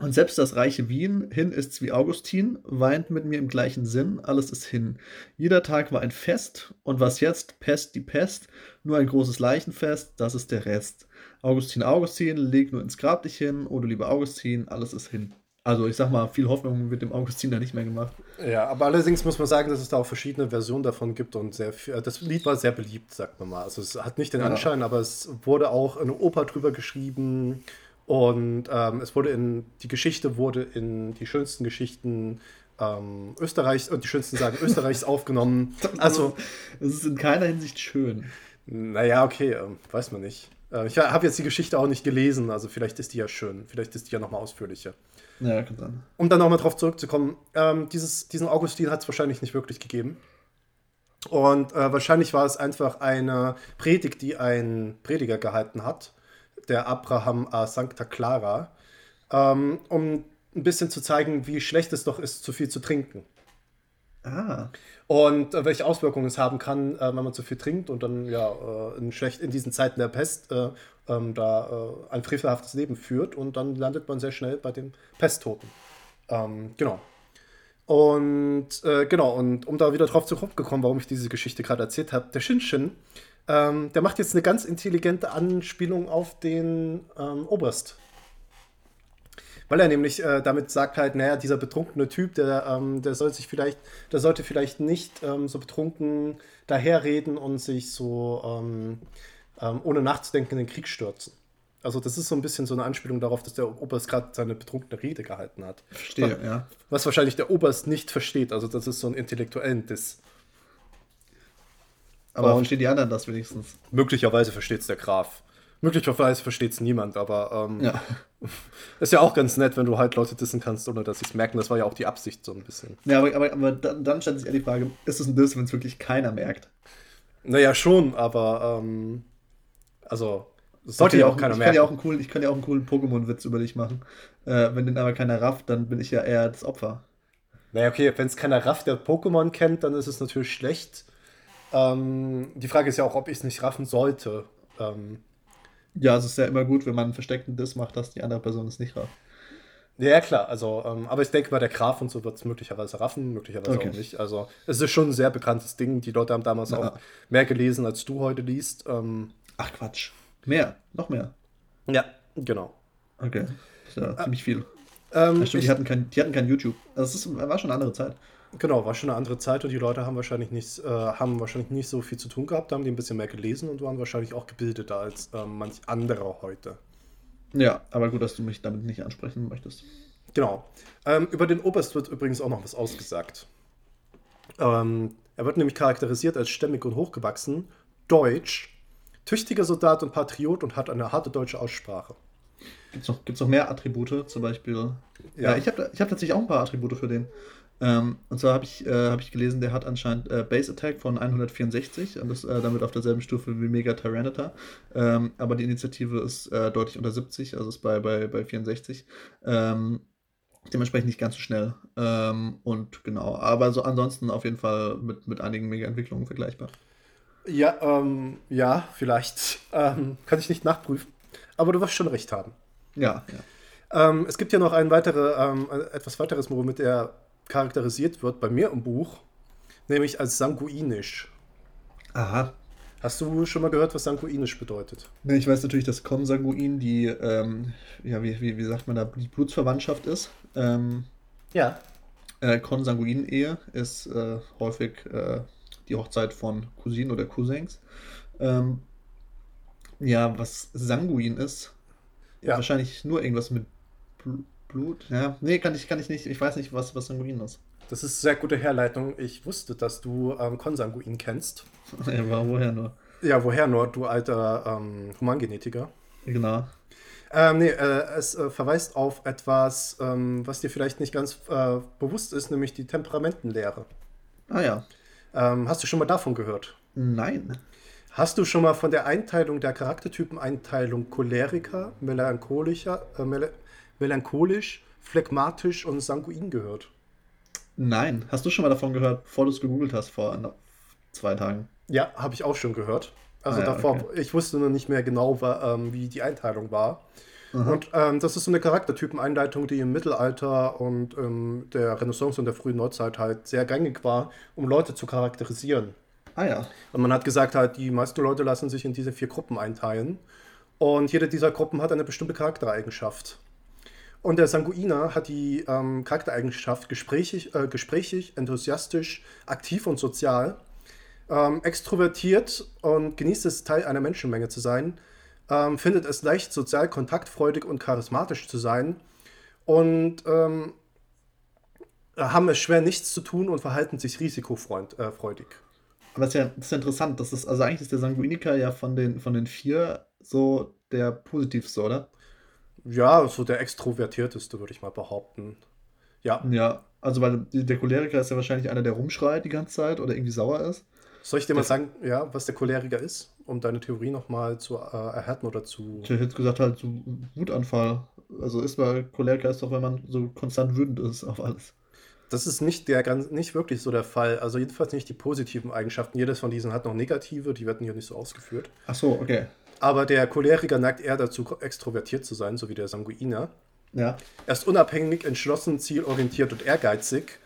und selbst das reiche Wien, hin ist's wie Augustin, weint mit mir im gleichen Sinn, alles ist hin. Jeder Tag war ein Fest, und was jetzt? Pest die Pest, nur ein großes Leichenfest, das ist der Rest. Augustin, Augustin, leg nur ins Grab dich hin, oder lieber Augustin, alles ist hin. Also ich sag mal, viel Hoffnung wird dem Augustin da nicht mehr gemacht. Ja, aber allerdings muss man sagen, dass es da auch verschiedene Versionen davon gibt und sehr viel, das Lied war sehr beliebt, sagt man mal. Also es hat nicht den Ja. Anschein, aber es wurde auch eine Oper drüber geschrieben und ähm, es wurde in, die Geschichte wurde in die schönsten Geschichten ähm, Österreichs und die schönsten Sagen Österreichs aufgenommen. Also, Es ist in keiner Hinsicht schön. naja, okay, ähm, weiß man nicht. Äh, ich habe jetzt die Geschichte auch nicht gelesen, also vielleicht ist die ja schön, vielleicht ist die ja nochmal ausführlicher. Ja, kann sein. Um dann nochmal drauf zurückzukommen, ähm, dieses, diesen Augustin hat es wahrscheinlich nicht wirklich gegeben. Und äh, wahrscheinlich war es einfach eine Predigt, die ein Prediger gehalten hat, der Abraham a Sancta Clara, ähm, um ein bisschen zu zeigen, wie schlecht es doch ist, zu viel zu trinken. Ah, Und äh, welche Auswirkungen es haben kann, äh, wenn man zu viel trinkt und dann ja äh, in, schlecht, in diesen Zeiten der Pest äh, ähm, da äh, ein frevelhaftes Leben führt und dann landet man sehr schnell bei den Pesttoten. Ähm, genau. Und äh, genau, und um da wieder drauf zurückgekommen, warum ich diese Geschichte gerade erzählt habe, der Shinshin, ähm, der macht jetzt eine ganz intelligente Anspielung auf den ähm, Oberst. Weil er nämlich äh, damit sagt halt, naja, dieser betrunkene Typ, der, ähm, der soll sich vielleicht, der sollte vielleicht nicht ähm, so betrunken daherreden und sich so ähm, ähm, ohne nachzudenken in den Krieg stürzen. Also das ist so ein bisschen so eine Anspielung darauf, dass der Oberst gerade seine betrunkene Rede gehalten hat. verstehe, ja. Was wahrscheinlich der Oberst nicht versteht. Also das ist so ein intellektuellen Diss. Aber Und- verstehen die anderen das wenigstens? Möglicherweise versteht es der Graf. Möglicherweise versteht es niemand, aber ähm, Ja. ist ja auch ganz nett, wenn du halt Leute dissen kannst, ohne dass sie es merken. Das war ja auch die Absicht so ein bisschen. Ja, aber, aber, aber dann, dann stellt sich eher die Frage, ist es ein Diss, wenn es wirklich keiner merkt? Naja, schon, aber ähm, also das sollte ja kann auch keiner ich merken. Kann ja auch einen coolen, ich kann ja auch einen coolen Pokémon-Witz über dich machen. Äh, wenn den aber keiner rafft, dann bin ich ja eher das Opfer. Naja, okay, wenn es keiner Raff der Pokémon kennt, dann ist es natürlich schlecht. Ähm, die Frage ist ja auch, ob ich es nicht raffen sollte. Ähm, Ja, es ist ja immer gut, wenn man einen versteckten Diss macht, dass die andere Person es nicht rafft. ja, klar, also, ähm, aber ich denke mal, der Graf und so wird es möglicherweise raffen, möglicherweise Okay. auch nicht. Also, es ist schon ein sehr bekanntes Ding. Die Leute haben damals Ja. auch mehr gelesen, als du heute liest. Ähm, Ach Quatsch. Mehr, noch mehr. ja, genau. Okay. Das ist ja ziemlich viel. Ähm, ich, die, hatten kein, die hatten kein YouTube. Das ist, war schon eine andere Zeit. Genau, war schon eine andere Zeit und die Leute haben wahrscheinlich nicht, äh, haben wahrscheinlich nicht so viel zu tun gehabt, haben die ein bisschen mehr gelesen und waren wahrscheinlich auch gebildeter als ähm, manch anderer heute. Ja, aber gut, dass du mich damit nicht ansprechen möchtest. Genau. Ähm, über den Oberst wird übrigens auch noch was ausgesagt. Ähm, er wird nämlich charakterisiert als stämmig und hochgewachsen, deutsch, tüchtiger Soldat und Patriot und hat eine harte deutsche Aussprache. Gibt es noch, gibt's noch mehr Attribute? Zum Beispiel. Ja, Ja. ich habe ich hab tatsächlich auch ein paar Attribute für den. Ähm, und zwar habe ich, äh, hab ich gelesen, der hat anscheinend äh, Base Attack von 164 und ist äh, damit auf derselben Stufe wie Mega Tyranitar. Ähm, aber die Initiative ist äh, deutlich unter 70, also ist bei, bei, bei 64. Ähm, dementsprechend nicht ganz so schnell. Ähm, und genau, aber so ansonsten auf jeden Fall mit, mit einigen Mega-Entwicklungen vergleichbar. Ja, ähm, ja, vielleicht. Ähm, kann ich nicht nachprüfen. Aber du wirst schon recht haben. Ja, ja. Es gibt ja noch ein weitere, etwas weiteres, womit er charakterisiert wird bei mir im Buch. nämlich als sanguinisch. Aha. Hast du schon mal gehört, was sanguinisch bedeutet? Ich weiß natürlich, dass Konsanguin die, ähm, ja, wie, wie, wie sagt man da, die Blutsverwandtschaft ist. Ähm, Ja. äh, Konsanguin-Ehe ist äh, häufig äh, die Hochzeit von Cousinen oder Cousins. Ähm, ja, was Sanguin ist, Ja. wahrscheinlich nur irgendwas mit Bl Blut. Ja, nee, kann ich, kann ich nicht. Ich weiß nicht, was, was Sanguin ist. Das ist sehr gute Herleitung. Ich wusste, dass du ähm, Konsanguin kennst. ja, war woher nur? Ja, woher nur, du alter ähm, Humangenetiker? Genau. Ähm, nee, äh, es äh, verweist auf etwas, ähm, was dir vielleicht nicht ganz äh, bewusst ist, nämlich die Temperamentenlehre. Ah ja. Ähm, hast du schon mal davon gehört? Nein. Hast du schon mal von der Einteilung der Charaktertypen-Einteilung Choleriker, Melancholischer, äh, mel melancholisch, phlegmatisch und sanguin gehört? Nein. Hast du schon mal davon gehört, bevor du es gegoogelt hast vor zwei Tagen? Ja, habe ich auch schon gehört. Also Ah ja, davor, okay. ich wusste noch nicht mehr genau, ähm, wie die Einteilung war. Aha. Und ähm, das ist so eine Charaktertypen-Einleitung, die im Mittelalter und ähm, der Renaissance und der frühen Neuzeit halt sehr gängig war, um Leute zu charakterisieren. Ah ja. Und man hat gesagt, halt, die meisten Leute lassen sich in diese vier Gruppen einteilen. Und jede dieser Gruppen hat eine bestimmte Charaktereigenschaft. Und der Sanguiner hat die ähm, Charaktereigenschaft gesprächig, äh, gesprächig, enthusiastisch, aktiv und sozial, ähm, extrovertiert und genießt es, Teil einer Menschenmenge zu sein, ähm, findet es leicht, sozial kontaktfreudig und charismatisch zu sein und ähm, haben es schwer, nichts zu tun und verhalten sich risikofreudig. Äh. Aber das ist ja, ist interessant. Das ist, also eigentlich ist der Sanguiniker ja von den, von den vier so der positivste, oder? Ja, so der extrovertierteste, würde ich mal behaupten. Ja. Ja. Also weil der Choleriker ist ja wahrscheinlich einer, der rumschreit die ganze Zeit oder irgendwie sauer ist. Soll ich dir mal sagen, ja, was der Choleriker ist, um deine Theorie nochmal zu äh, erhärten oder zu. Ich hätte jetzt gesagt, halt so Wutanfall. Also ist mal, Choleriker ist doch, wenn man so konstant wütend ist auf alles. Das ist nicht, der, ganz, nicht wirklich so der Fall. Also jedenfalls nicht die positiven Eigenschaften. Jedes von diesen hat noch negative, die werden hier nicht so ausgeführt. Ach so, okay. Aber der Choleriker neigt eher dazu, extrovertiert zu sein, so wie der Sanguiner. Ja. Er ist unabhängig, entschlossen, zielorientiert und ehrgeizig.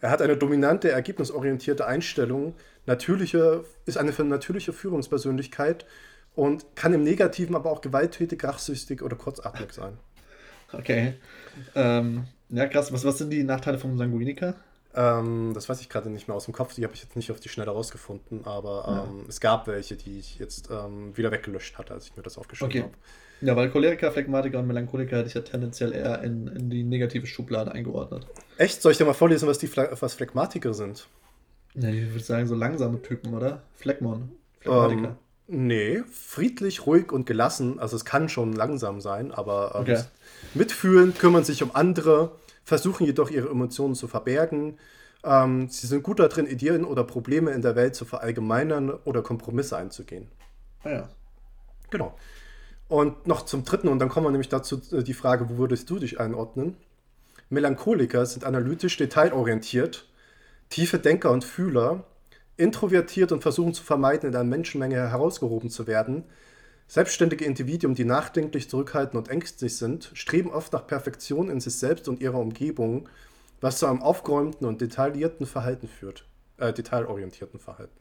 Er hat eine dominante, ergebnisorientierte Einstellung, natürliche, ist eine für natürliche Führungspersönlichkeit und kann im Negativen aber auch gewalttätig, rachsüchtig oder kurzatmig sein. Okay. Ähm, ja, krass. Was, was sind die Nachteile vom Sanguiniker? Ähm, das weiß ich gerade nicht mehr aus dem Kopf, die habe ich jetzt nicht auf die Schnelle rausgefunden, aber Ja. ähm, es gab welche, die ich jetzt ähm, wieder weggelöscht hatte, als ich mir das aufgeschrieben Okay. habe. Ja, weil Choleriker, Phlegmatiker und Melancholiker hätte ich ja tendenziell eher in, in die negative Schublade eingeordnet. Echt? Soll ich dir mal vorlesen, was die Phla was Phlegmatiker sind? Ja, ich würde sagen, so langsame Typen, oder? Phlegmon. Phlegmatiker. Ähm, nee, friedlich, ruhig und gelassen. Also es kann schon langsam sein, aber ähm, Okay. mitfühlen, kümmern sich um andere, versuchen jedoch ihre Emotionen zu verbergen. Ähm, sie sind gut darin, Ideen oder Probleme in der Welt zu verallgemeinern oder Kompromisse einzugehen. ah ja. Genau. Und noch zum dritten, und dann kommen wir nämlich dazu äh, die Frage, wo würdest du dich einordnen? Melancholiker sind analytisch detailorientiert, tiefe Denker und Fühler, introvertiert und versuchen zu vermeiden, in einer Menschenmenge herausgehoben zu werden. Selbstständige Individuen, die nachdenklich, zurückhaltend und ängstlich sind, streben oft nach Perfektion in sich selbst und ihrer Umgebung, was zu einem aufgeräumten und detaillierten Verhalten führt. Äh, detailorientierten Verhalten.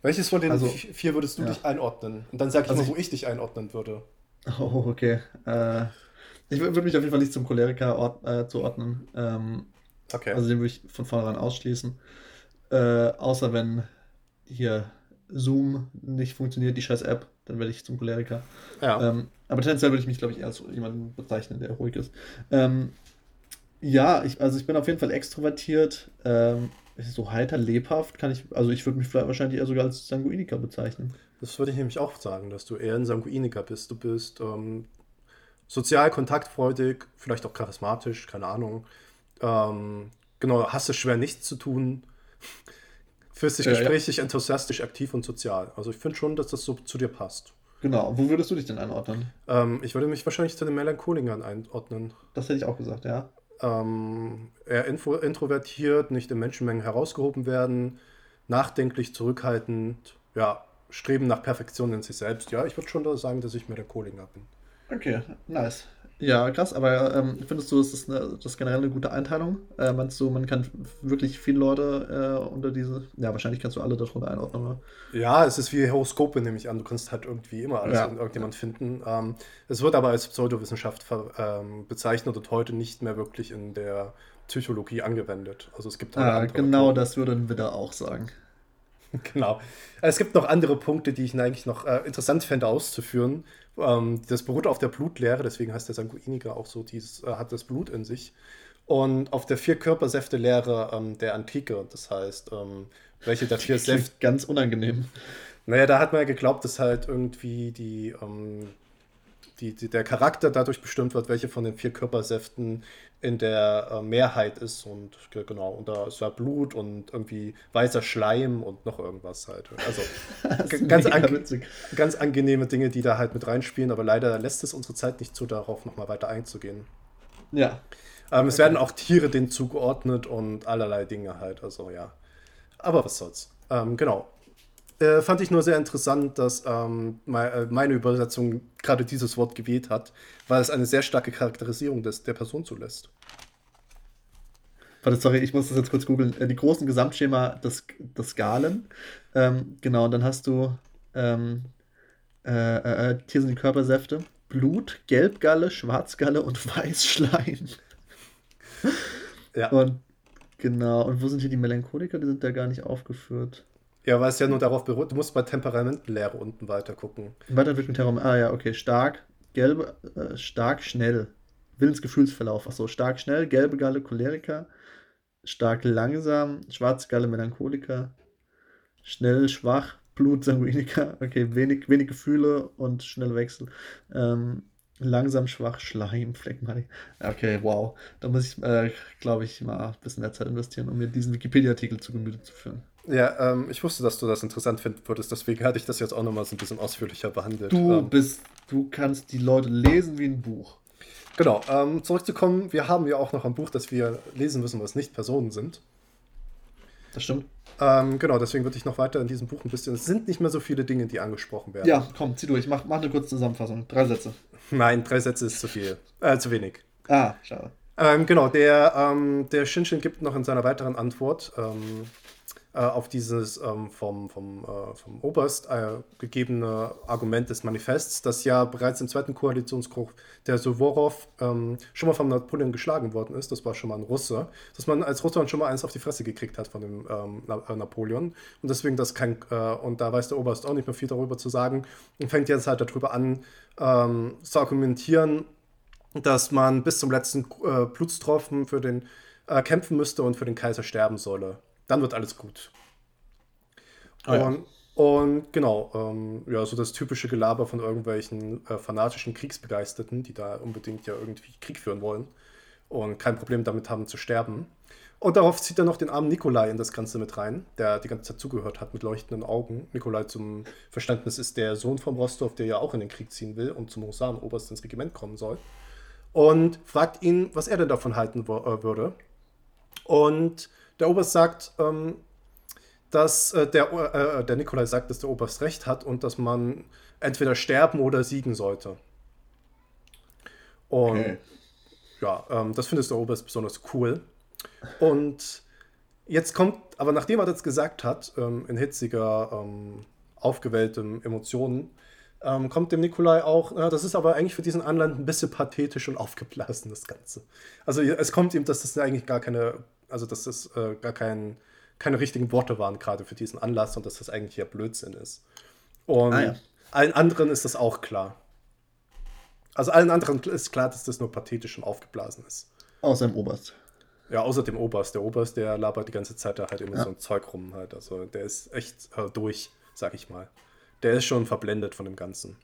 Welches von den Also- vi- vier würdest du ja. dich einordnen? Und dann sag ich Also mal, ich- wo ich dich einordnen würde. Oh, okay. Äh, ich würde mich auf jeden Fall nicht zum Choleriker ord äh, zuordnen. Ähm, Okay. Also den würde ich von vornherein ausschließen. Äh, außer wenn hier Zoom nicht funktioniert, die scheiß App, dann werde ich zum Choleriker. ja. Ähm, aber tendenziell würde ich mich, glaube ich, eher als jemanden bezeichnen, der ruhig ist. Ähm, ja, ich, also ich bin auf jeden Fall extrovertiert, ähm, so heiter, lebhaft kann ich, also ich würde mich vielleicht wahrscheinlich eher sogar als Sanguiniker bezeichnen. Das würde ich nämlich auch sagen, dass du eher ein Sanguiniker bist. Du bist ähm, sozial kontaktfreudig, vielleicht auch charismatisch, keine Ahnung. Ähm, genau, hast es schwer, nichts zu tun. Fühlst dich Ja, ja. gesprächig, enthusiastisch, aktiv und sozial. Also ich finde schon, dass das so zu dir passt. Genau, wo würdest du dich denn einordnen? Ähm, ich würde mich wahrscheinlich zu den Melancholikern einordnen. Das hätte ich auch gesagt, ja. Ähm, eher info introvertiert, nicht in Menschenmengen herausgehoben werden, nachdenklich, zurückhaltend, ja, streben nach Perfektion in sich selbst. Ja, ich würde schon da sagen, dass ich Melancholiker bin. Okay, nice. Ja, krass, aber ähm, findest du, das ist, eine, das generell eine gute Einteilung? Äh, meinst du, man kann wirklich viele Leute äh, unter diese, ja, wahrscheinlich kannst du alle darunter einordnen, oder? Ja, es ist wie Horoskope, nehme ich an. Du kannst halt irgendwie immer alles Ja. irgendjemand finden. Ähm, es wird aber als Pseudowissenschaft ähm, bezeichnet und heute nicht mehr wirklich in der Psychologie angewendet. Also es gibt halt Ah, genau Autoren. das würde ein Widder auch sagen. Genau. Es gibt noch andere Punkte, die ich eigentlich noch äh, interessant fände auszuführen. Ähm, das beruht auf der Blutlehre, deswegen heißt der Sanguiniger auch so, dieses, äh, hat das Blut in sich. Und auf der Vier-Körpersäfte-Lehre ähm, der Antike, das heißt, ähm, welche der vier Säfte. Ganz unangenehm. Naja, da hat man ja geglaubt, dass halt irgendwie die, ähm, die, die, der Charakter dadurch bestimmt wird, welche von den vier Körpersäften in der äh, Mehrheit ist. Und ge- genau, und da ist ja Blut und irgendwie weißer Schleim und noch irgendwas halt. Also ganz, mega an, witzig. ganz angenehme Dinge, die da halt mit reinspielen, aber leider lässt es unsere Zeit nicht zu, darauf nochmal weiter einzugehen. Ja. Ähm, Es werden auch Tiere denen zugeordnet und allerlei Dinge halt, also ja. Aber was soll's. Ähm, genau. Äh, fand ich nur sehr interessant, dass ähm, äh, meine Übersetzung gerade dieses Wort gewählt hat, weil es eine sehr starke Charakterisierung des, der Person zulässt. Warte, sorry, ich muss das jetzt kurz googeln. Äh, Die großen Gesamtschema des, des Galen. Ähm, genau, und dann hast du ähm, äh, äh, äh, hier sind die Körpersäfte. Blut, Gelbgalle, Schwarzgalle und Weißschleim. Ja. Und genau, und wo sind hier die Melancholiker? Die sind da gar nicht aufgeführt. Ja, weil es ja nur darauf beruht, du musst bei Temperamentenlehre unten weiter gucken. Weiterentwicklung Terraum. Ah ja, okay. Stark, gelbe, äh, stark, schnell. Willensgefühlsverlauf. Achso, stark, schnell, gelbe Galle, Choleriker. Stark, langsam, schwarze Galle, Melancholiker. Schnell, schwach, Blut, Sanguiniker. Okay, wenig, wenig Gefühle und schnelle Wechsel. Ähm, langsam, schwach, Schleim, Phlegmatik. Okay, wow. Da muss ich, äh, glaube ich, mal ein bisschen mehr Zeit investieren, um mir diesen Wikipedia-Artikel zu Gemüte zu führen. Ja, ähm, ich wusste, dass du das interessant finden würdest, deswegen hatte ich das jetzt auch nochmal so ein bisschen ausführlicher behandelt. Du Ähm, bist, du kannst die Leute lesen wie ein Buch. Genau, ähm, zurückzukommen, wir haben ja auch noch ein Buch, das wir lesen müssen, was nicht Personen sind. Das stimmt. Ähm, genau, deswegen würde ich noch weiter in diesem Buch ein bisschen. Es sind nicht mehr so viele Dinge, die angesprochen werden. Ja, komm, zieh durch. Mach, mach eine kurze Zusammenfassung. Drei Sätze. Nein, drei Sätze ist zu viel. Äh, zu wenig. Ah, schade. Ähm, genau, der, ähm, der Shinshin gibt noch in seiner weiteren Antwort ähm, äh, auf dieses ähm, vom, vom, äh, vom Oberst äh, gegebene Argument des Manifests, das ja bereits im zweiten Koalitionskrieg der Suvorov ähm, schon mal von Napoleon geschlagen worden ist. Das war schon mal ein Russe. Dass man als Russland schon mal eins auf die Fresse gekriegt hat von dem ähm, Na äh, Napoleon. Und deswegen das kein, äh, und da weiß der Oberst auch nicht mehr viel darüber zu sagen und fängt jetzt halt darüber an ähm, zu argumentieren, dass man bis zum letzten äh, Blutstropfen für den äh, kämpfen müsste und für den Kaiser sterben solle. Dann wird alles gut. Ah, ja. und, und genau, ähm, ja, so das typische Gelaber von irgendwelchen äh, fanatischen Kriegsbegeisterten, die da unbedingt ja irgendwie Krieg führen wollen und kein Problem damit haben zu sterben. Und darauf zieht er noch den armen Nikolai in das Ganze mit rein, der die ganze Zeit zugehört hat mit leuchtenden Augen. Nikolai zum Verständnis ist der Sohn vom Rostov, der ja auch in den Krieg ziehen will und zum Husarenoberst ins Regiment kommen soll und fragt ihn, was er denn davon halten äh, würde. Und der Oberst sagt, ähm, dass äh, der, äh, der Nikolai sagt, dass der Oberst recht hat und dass man entweder sterben oder siegen sollte. Und Okay. ja, ähm, das findet der Oberst besonders cool. Und jetzt kommt, aber nachdem er das gesagt hat, ähm, in hitziger, ähm, aufgewelltem Emotionen, ähm, kommt dem Nikolai auch, ja, das ist aber eigentlich für diesen Anland ein bisschen pathetisch und aufgeblasen, das Ganze. Also es kommt ihm, dass das eigentlich gar keine, also dass das äh, gar kein, keine richtigen Worte waren gerade für diesen Anlass und dass das eigentlich ja Blödsinn ist. Und Ah, ja. allen anderen ist das auch klar. Also allen anderen ist klar, dass das nur pathetisch und aufgeblasen ist. Außer im Oberst. Ja, außer dem Oberst. Der Oberst, der labert die ganze Zeit da halt immer Ja. so ein Zeug rum halt. Also der ist echt äh, durch, sag ich mal. Der ist schon verblendet von dem Ganzen.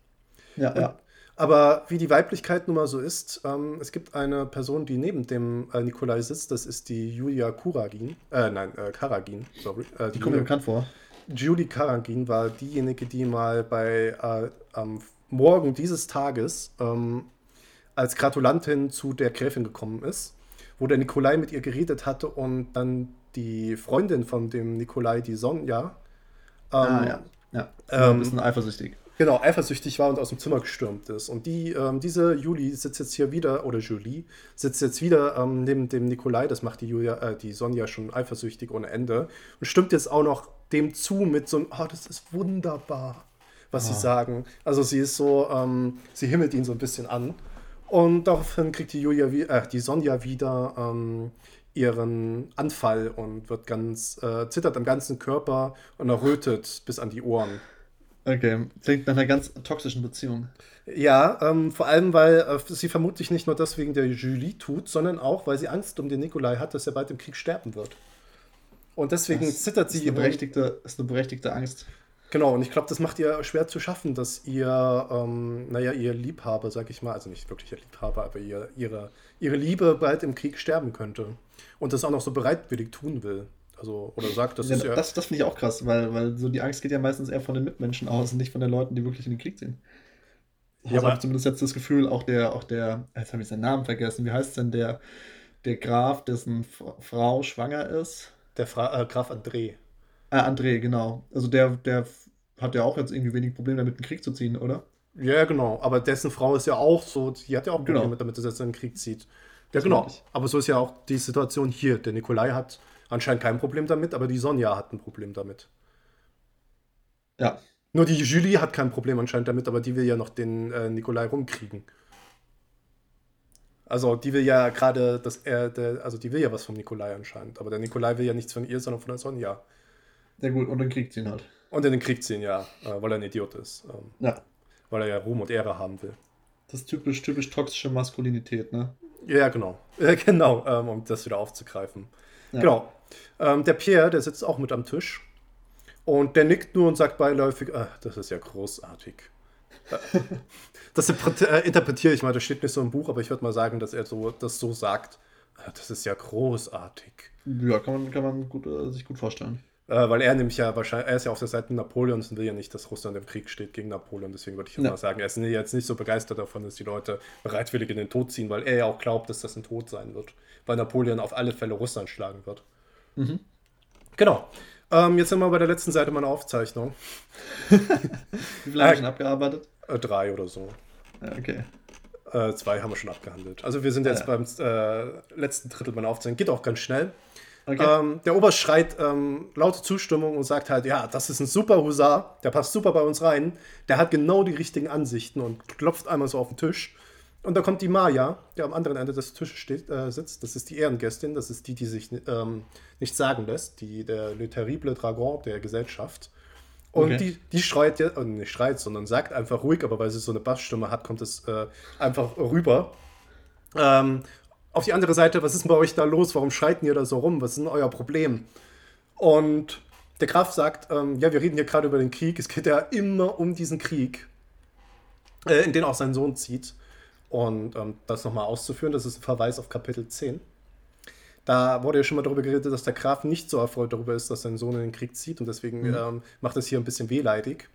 Ja, ja. Aber wie die Weiblichkeit nun mal so ist, ähm, es gibt eine Person, die neben dem äh, Nikolai sitzt, das ist die Julia Kuragin. Äh, nein, äh, Karagin, sorry. Äh, Die kommt mir bekannt vor. Julie Karagin war diejenige, die mal bei äh, am Morgen dieses Tages ähm, als Gratulantin zu der Gräfin gekommen ist, wo der Nikolai mit ihr geredet hatte und dann die Freundin von dem Nikolai, die Sonja, ähm, ah, ja. Ja. ähm, ein bisschen eifersüchtig. Genau, eifersüchtig war und aus dem Zimmer gestürmt ist. Und die, ähm, diese Juli sitzt jetzt hier wieder, oder Julie, sitzt jetzt wieder ähm, neben dem Nikolai, das macht die Julia, äh, die Sonja schon eifersüchtig ohne Ende. Und stimmt jetzt auch noch dem zu mit so einem, oh, das ist wunderbar, was sie sagen. Also sie ist so, ähm, sie himmelt ihn so ein bisschen an. Und daraufhin kriegt die Julia, äh, die Sonja wieder ähm, ihren Anfall und wird ganz, äh, zittert am ganzen Körper und errötet bis an die Ohren. Okay, klingt nach einer ganz toxischen Beziehung. Ja, ähm, vor allem, weil äh, sie vermutlich nicht nur deswegen der Julie tut, sondern auch, weil sie Angst um den Nikolai hat, dass er bald im Krieg sterben wird. Und deswegen Das zittert ist sie. eine berechtigte, ist eine berechtigte Angst. Genau, und ich glaube, das macht ihr schwer zu schaffen, dass ihr, ähm, naja, ihr Liebhaber, sag ich mal, also nicht wirklich ihr Liebhaber, aber ihr, ihre, ihre Liebe bald im Krieg sterben könnte. Und das auch noch so bereitwillig tun will. Also, oder sagt, das ja, ist ja. das das finde ich auch krass, weil, weil so die Angst geht ja meistens eher von den Mitmenschen aus und nicht von den Leuten, die wirklich in den Krieg ziehen. Ja, aber- habe zumindest jetzt das Gefühl, auch der, auch der, jetzt habe ich seinen Namen vergessen, wie heißt denn der, der Graf, dessen Frau schwanger ist? der Fra äh, Graf André. Ah, André, genau. Also der, der hat ja auch jetzt irgendwie wenig Probleme damit, in den Krieg zu ziehen, oder? Ja, genau. Aber dessen Frau ist ja auch so, die hat ja auch Probleme Genau. damit, dass er jetzt in den Krieg zieht. Ja, Das genau. ich. Aber so ist ja auch die Situation hier. Der Nikolai hat anscheinend kein Problem damit, aber die Sonja hat ein Problem damit. Ja. Nur die Julie hat kein Problem anscheinend damit, aber die will ja noch den äh, Nikolai rumkriegen. Also die will ja gerade, dass er, der, also die will ja was vom Nikolai anscheinend, aber der Nikolai will ja nichts von ihr, sondern von der Sonja. Sehr gut, und in den Krieg ziehen halt. Und in den Krieg ziehen, ja, äh, weil er ein Idiot ist. Ähm, Ja. weil er ja Ruhm und Ehre haben will. Das ist typisch, typisch toxische Maskulinität, ne? Ja, genau. Äh, genau, ähm, um das wieder aufzugreifen. Ja. Genau. Ähm, der Pierre, der sitzt auch mit am Tisch. Und der nickt nur und sagt beiläufig, ah, das ist ja großartig. Äh, das äh, interpretiere ich mal, das steht nicht so im Buch, aber ich würde mal sagen, dass er so, das so sagt. Ah, Das ist ja großartig. Ja, kann man, kann man gut, äh, sich gut vorstellen. Äh, weil er nämlich ja wahrscheinlich, er ist ja auf der Seite Napoleons und will ja nicht, dass Russland im Krieg steht gegen Napoleon. Deswegen würde ich Ja. mal sagen, er ist jetzt nicht so begeistert davon, dass die Leute bereitwillig in den Tod ziehen, weil er ja auch glaubt, dass das ein Tod sein wird. Weil Napoleon auf alle Fälle Russland schlagen wird. Mhm. Genau. Ähm, jetzt sind wir bei der letzten Seite meiner Aufzeichnung. Wie viel haben Äh, wir schon abgearbeitet? Äh, drei oder so. Okay. Äh, zwei haben wir schon abgehandelt. Also wir sind jetzt Ja. beim äh, letzten Drittel meiner Aufzeichnung. Geht auch ganz schnell. okay. Ähm, der Oberst schreit ähm, laute Zustimmung und sagt halt, ja, das ist ein super Husar, der passt super bei uns rein, der hat genau die richtigen Ansichten und klopft einmal so auf den Tisch. Und da kommt die Maya, die am anderen Ende des Tisches steht, äh, sitzt. Das ist die Ehrengästin, das ist die, die sich ähm, nicht sagen lässt, die, der Le Terrible Dragon der Gesellschaft. Und Okay. die, die schreit, äh, nicht schreit, sondern sagt einfach ruhig, aber weil sie so eine Bassstimme hat, kommt es äh, einfach rüber. Ähm, auf die andere Seite, was ist bei euch da los? Warum schreit ihr da so rum? Was ist denn euer Problem? Und der Graf sagt, ähm, ja, wir reden hier gerade über den Krieg. Es geht ja immer um diesen Krieg, äh, in den auch sein Sohn zieht. Und ähm, das nochmal auszuführen, das ist ein Verweis auf Kapitel 10. Da wurde ja schon mal darüber geredet, dass der Graf nicht so erfreut darüber ist, dass sein Sohn in den Krieg zieht. Und deswegen ähm, macht es hier ein bisschen wehleidig.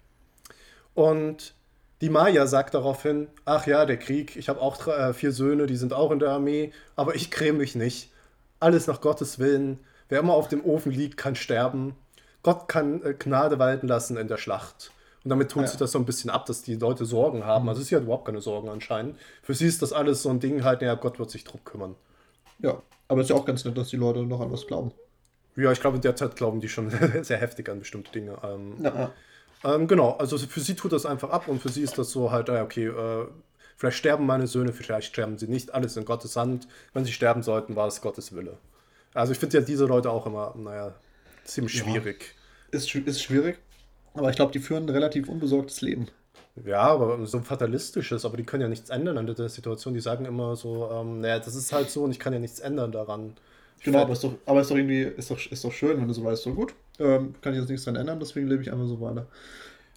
Und die Maya sagt daraufhin, ach ja, der Krieg, ich habe auch äh, vier Söhne, die sind auch in der Armee, aber ich gräme mich nicht. Alles nach Gottes Willen. Wer immer auf dem Ofen liegt, kann sterben. Gott kann äh, Gnade walten lassen in der Schlacht. Und damit tut Ja. sie das so ein bisschen ab, dass die Leute Sorgen haben. Also sie hat überhaupt keine Sorgen anscheinend. Für sie ist das alles so ein Ding halt, naja, Gott wird sich drum kümmern. ja, aber ist ja auch ganz nett, dass die Leute noch an was glauben. Ja, ich glaube, derzeit glauben die schon sehr heftig an bestimmte Dinge. Ähm, Ja, ja. Ähm, genau, also für sie tut das einfach ab und für sie ist das so halt, ah, okay, äh, vielleicht sterben meine Söhne, vielleicht sterben sie nicht, alles in Gottes Hand. Wenn sie sterben sollten, war es Gottes Wille. Also ich finde ja diese Leute auch immer, naja, ziemlich Ja. schwierig. Ist, schw- ist schwierig. Aber ich glaube, die führen ein relativ unbesorgtes Leben. Ja, aber so ein fatalistisches, aber die können ja nichts ändern an der Situation. Die sagen immer so, ähm, naja, das ist halt so und ich kann ja nichts ändern daran. Genau, aber ist doch, aber ist doch irgendwie, ist doch, ist doch schön, wenn du so weißt, so gut, ähm, kann ich jetzt nichts dran ändern, deswegen lebe ich einfach so weiter.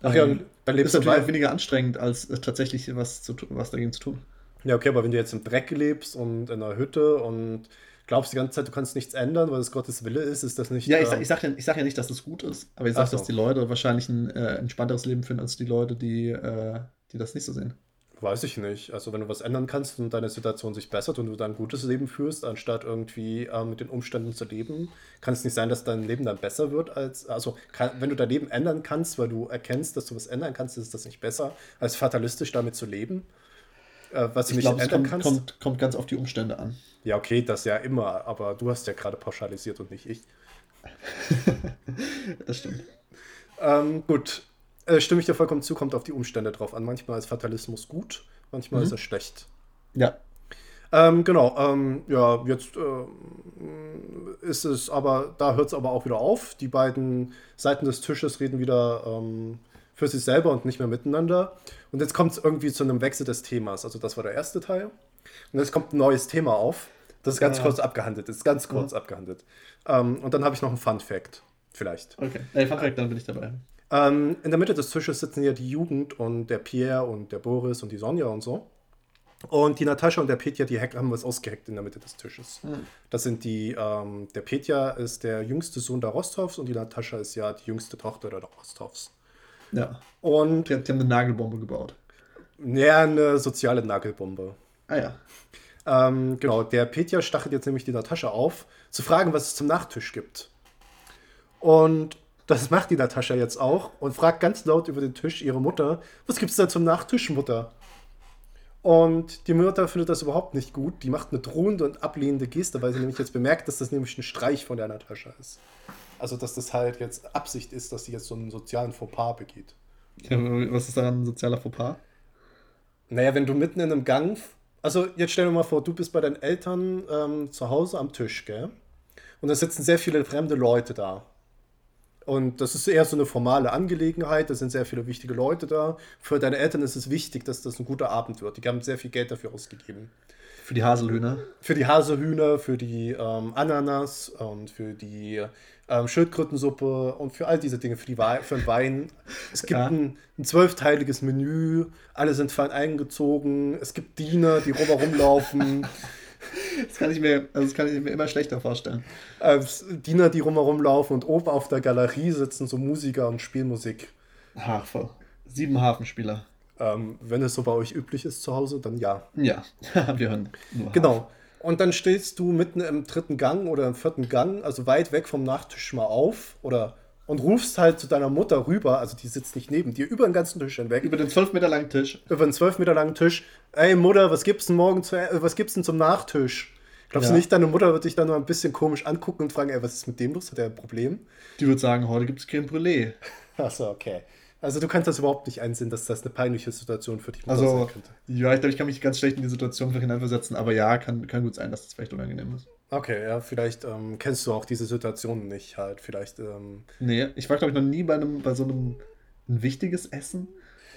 Ach ja, Ähm, dann ist lebst du natürlich auch weniger anstrengend, als äh, tatsächlich was, zu, was dagegen zu tun. Ja, okay, aber wenn du jetzt im Dreck lebst und in einer Hütte und glaubst die ganze Zeit, du kannst nichts ändern, weil es Gottes Wille ist, ist das nicht. Ja, ich, sag- ähm, ich sage ja, ich sag ja nicht, dass das gut ist, aber ich sage, so. dass die Leute wahrscheinlich ein äh, entspannteres Leben führen als die Leute, die, äh, die das nicht so sehen. Weiß ich nicht. Also wenn du was ändern kannst und deine Situation sich bessert und du dann ein gutes Leben führst, anstatt irgendwie äh, mit den Umständen zu leben, kann es nicht sein, dass dein Leben dann besser wird als, also kann, wenn du dein Leben ändern kannst, weil du erkennst, dass du was ändern kannst, ist das nicht besser, als fatalistisch damit zu leben, äh, was Ich nicht glaube, es ändern kommt, kannst. kommt, kommt ganz auf die Umstände an. Ja, okay, das ja immer, aber du hast ja gerade pauschalisiert und nicht ich. Das stimmt. Ähm, gut, äh, stimme ich dir vollkommen zu, kommt auf die Umstände drauf an. Manchmal ist Fatalismus gut, manchmal Mhm. ist er schlecht. Ja. Ähm, genau, ähm, ja, jetzt ähm, ist es aber, da hört es aber auch wieder auf. Die beiden Seiten des Tisches reden wieder ähm, für sich selber und nicht mehr miteinander. Und jetzt kommt es irgendwie zu einem Wechsel des Themas. Also das war der erste Teil. Und jetzt kommt ein neues Thema auf. Das ist ganz Ah. kurz abgehandelt. Das ist ganz kurz abgehandelt. Ähm, und dann habe ich noch einen Fun Fact. Vielleicht. Okay. Ey, Fun Fact, dann bin ich dabei. Ähm, in der Mitte des Tisches sitzen ja die Jugend und der Pierre und der Boris und die Sonja und so. Und die Natascha und der Petja, die haben was ausgeheckt in der Mitte des Tisches. Das sind die, ähm, der Petja ist der jüngste Sohn der Rostovs und die Natascha ist ja die jüngste Tochter der Rostovs. Ja. Und Die, die haben eine Nagelbombe gebaut. ja, eine soziale Nagelbombe. Ah ja. Ähm, genau, der Petja stachelt jetzt nämlich die Natascha auf, zu fragen, was es zum Nachtisch gibt. Und das macht die Natascha jetzt auch und fragt ganz laut über den Tisch ihre Mutter, was gibt's denn zum Nachtisch, Mutter? Und die Mutter findet das überhaupt nicht gut. Die macht eine drohende und ablehnende Geste, weil sie nämlich jetzt bemerkt, dass das nämlich ein Streich von der Natascha ist. Also, dass das halt jetzt Absicht ist, dass sie jetzt so einen sozialen Fauxpas begeht. ja. Was ist daran ein sozialer Fauxpas? Naja, wenn du mitten in einem Gang. Also, jetzt stell dir mal vor, du bist bei deinen Eltern ähm, zu Hause am Tisch, gell? Und da sitzen sehr viele fremde Leute da. Und das ist eher so eine formale Angelegenheit, da sind sehr viele wichtige Leute da. Für deine Eltern ist es wichtig, dass das ein guter Abend wird. Die haben sehr viel Geld dafür ausgegeben. Für die Haselhühner. Für die Hasehühner, für die ähm, Ananas und für die ähm, Schildkrötensuppe und für all diese Dinge, für, die Wei für den Wein. Es gibt Ja. ein, ein zwölfteiliges Menü, alle sind fein eingezogen, es gibt Diener, die rum rumlaufen, Das kann ich mir, also das kann ich mir immer schlechter vorstellen. äh, Diener, die rum laufen und oben auf der Galerie sitzen so Musiker und Spielmusik. Hafer. Sieben Hafenspieler. Ähm, wenn es so bei euch üblich ist zu Hause, dann ja. Ja, wir hören nur Genau. Und dann stehst du mitten im dritten Gang oder im vierten Gang, also weit weg vom Nachtisch mal auf oder und rufst halt zu deiner Mutter rüber, also die sitzt nicht neben dir, über den ganzen Tisch hinweg, Über den zwölf Meter langen Tisch. über einen zwölf Meter langen Tisch. Ey Mutter, was gibt's denn morgen zu, äh, was gibt's denn zum Nachtisch? Glaubst Ja. du nicht, deine Mutter wird dich dann noch ein bisschen komisch angucken und fragen, ey, was ist mit dem los? Hat er ein Problem? Die würde sagen, heute gibt es Creme Brûlée. Achso, okay. Also du kannst das überhaupt nicht einsehen, dass das eine peinliche Situation für dich Also, sein könnte. ja, ich glaube, ich kann mich ganz schlecht in die Situation hineinversetzen, aber ja, kann, kann gut sein, dass das vielleicht unangenehm ist. Okay, ja, vielleicht ähm, kennst du auch diese Situation nicht halt. Vielleicht ähm, Nee, ich war, glaube ich, noch nie bei, einem, bei so einem ein wichtiges Essen.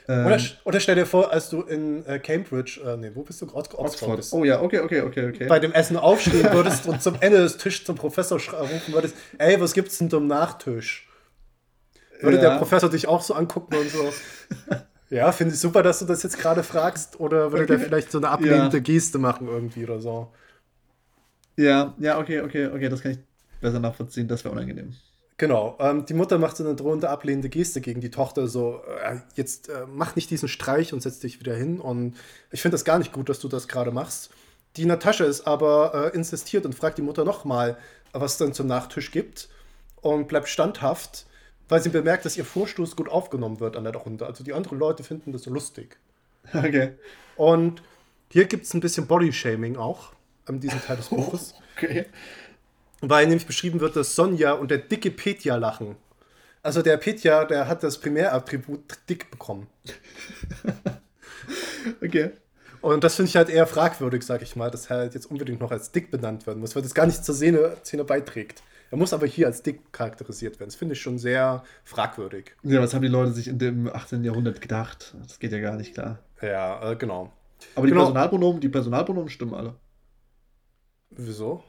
Ähm, Oder, oder stell dir vor, als du in äh, Cambridge, äh, nee, wo bist du? Oxford, Oxford Oxford. bist. Oh ja, okay, okay, okay, okay. Bei dem Essen aufstehen würdest und zum Ende des Tisches zum Professor rufen würdest, ey, was gibt's denn zum Nachtisch? Würde Ja. der Professor dich auch so angucken und so, ja, finde ich super, dass du das jetzt gerade fragst, oder würde der Okay. vielleicht so eine ablehnende Ja. Geste machen irgendwie oder so? Ja, ja, okay, okay, okay, das kann ich besser nachvollziehen, das wäre unangenehm. Genau, ähm, die Mutter macht so eine drohende, ablehnende Geste gegen die Tochter, so, äh, jetzt äh, mach nicht diesen Streich und setz dich wieder hin. Und ich finde das gar nicht gut, dass du das gerade machst. Die Natascha ist aber äh, insistiert und fragt die Mutter nochmal, was es denn zum Nachtisch gibt und bleibt standhaft, weil sie bemerkt, dass ihr Vorstoß gut aufgenommen wird an der Runde. Also die anderen Leute finden das lustig. Okay. Und hier gibt es ein bisschen Bodyshaming auch an diesem Teil des Buches. Okay. Weil nämlich beschrieben wird, dass Sonja und der dicke Petja lachen. Also der Petja, der hat das Primärattribut dick bekommen. Okay. Und das finde ich halt eher fragwürdig, sag ich mal, dass er halt jetzt unbedingt noch als dick benannt werden muss, weil das gar nicht zur Szene, Szene beiträgt. Er muss aber hier als dick charakterisiert werden. Das finde ich schon sehr fragwürdig. Ja, was haben die Leute sich in dem 18. Jahrhundert gedacht? Das geht ja gar nicht klar. Ja, äh, genau. Aber die Genau. Personalpronomen, die Personalpronomen stimmen alle. Wieso?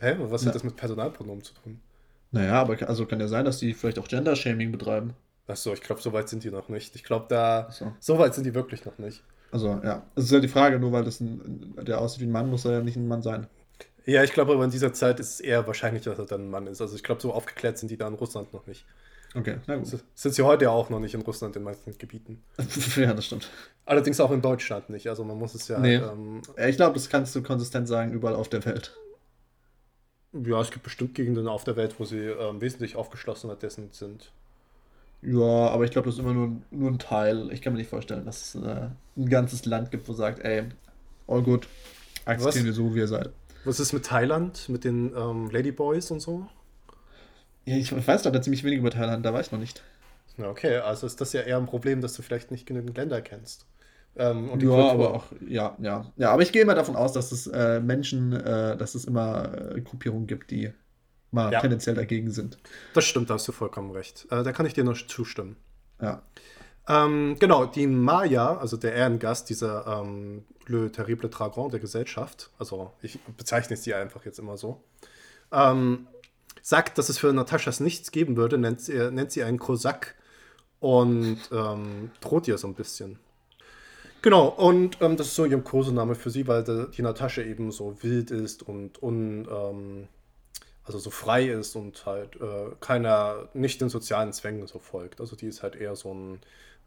Hä? Was Na. hat das mit Personalpronomen zu tun? Naja, aber also kann ja sein, dass die vielleicht auch Gender-Shaming betreiben. Achso, ich glaube, so weit sind die noch nicht. Ich glaube, da. So. So weit sind die wirklich noch nicht. Also, ja. Es ist ja die Frage, nur weil das ein, der aussieht wie ein Mann, muss er ja nicht ein Mann sein. Ja, ich glaube aber in dieser Zeit ist es eher wahrscheinlich, dass er dann ein Mann ist. Also ich glaube, so aufgeklärt sind die da in Russland noch nicht. Okay, na gut. S- Sind sie heute ja auch noch nicht in Russland in manchen Gebieten. ja, das stimmt. Allerdings auch in Deutschland nicht. Also man muss es ja. Nee. Ähm, Ich glaube, das kannst du konsistent sagen, überall auf der Welt. ja, es gibt bestimmt Gegenden auf der Welt, wo sie ähm, wesentlich aufgeschlossener dessen sind. Ja, aber ich glaube, das ist immer nur, nur ein Teil. Ich kann mir nicht vorstellen, dass es äh, ein ganzes Land gibt, wo sagt, ey, all good, akzeptieren wir so, wie ihr seid. Was ist mit Thailand, mit den ähm, Ladyboys und so? Ja, ich weiß leider ziemlich wenig über Thailand, da war ich noch nicht. Na, okay, also ist das ja eher ein Problem, dass du vielleicht nicht genügend Länder kennst. Ähm, ja, Kultur. aber auch, ja, ja. Ja, aber ich gehe immer davon aus, dass es äh, Menschen, äh, dass es immer äh, Gruppierungen gibt, die mal Ja. tendenziell dagegen sind. Das stimmt, da hast du vollkommen recht. Äh, da kann ich dir noch zustimmen. Ja. Ähm, genau, die Maya, also der Ehrengast, dieser ähm, Le Terrible Dragon der Gesellschaft, also ich bezeichne sie einfach jetzt immer so, ähm, sagt, dass es für Nataschas nichts geben würde, nennt sie, nennt sie einen Kosak und ähm, droht ihr so ein bisschen. Genau, und ähm, das ist so ihr Kosename für sie, weil die, Natascha eben so wild ist und un, ähm, also so frei ist und halt äh, keiner, nicht den sozialen Zwängen so folgt. Also die ist halt eher so ein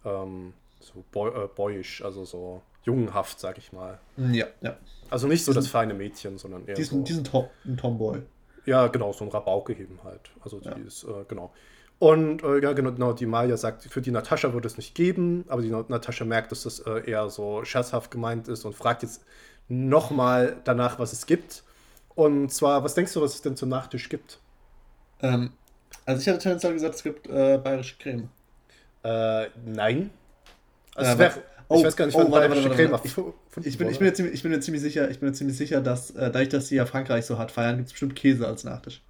ähm, so boy, äh, boyish, also so jungenhaft, sag ich mal. Ja, ja. Also nicht so Diesen- das feine Mädchen, sondern eher Diesen, so. diesen Tom, ein Tomboy. Ja, genau, so ein Rabauke eben halt. Also die Ja. ist, äh, genau. Und äh, ja, genau, genau, die Maya sagt, für die Natascha würde es nicht geben, aber die Na- Natascha merkt, dass das äh, eher so scherzhaft gemeint ist und fragt jetzt nochmal danach, was es gibt. Und zwar, was denkst du, was es denn zum Nachtisch gibt? Ähm, also ich hatte tendenziell gesagt, es gibt äh, bayerische Creme. Äh, nein. Also Äh, wär, oh, ich weiß gar nicht, oh, wann warte, bayerische warte, Creme warte. erfunden Ich bin, ich, bin mir ziemlich, ich bin mir ziemlich sicher, ich bin mir ziemlich sicher, dass äh, dadurch, dass sie ja Frankreich so hart feiern, gibt es bestimmt Käse als Nachtisch.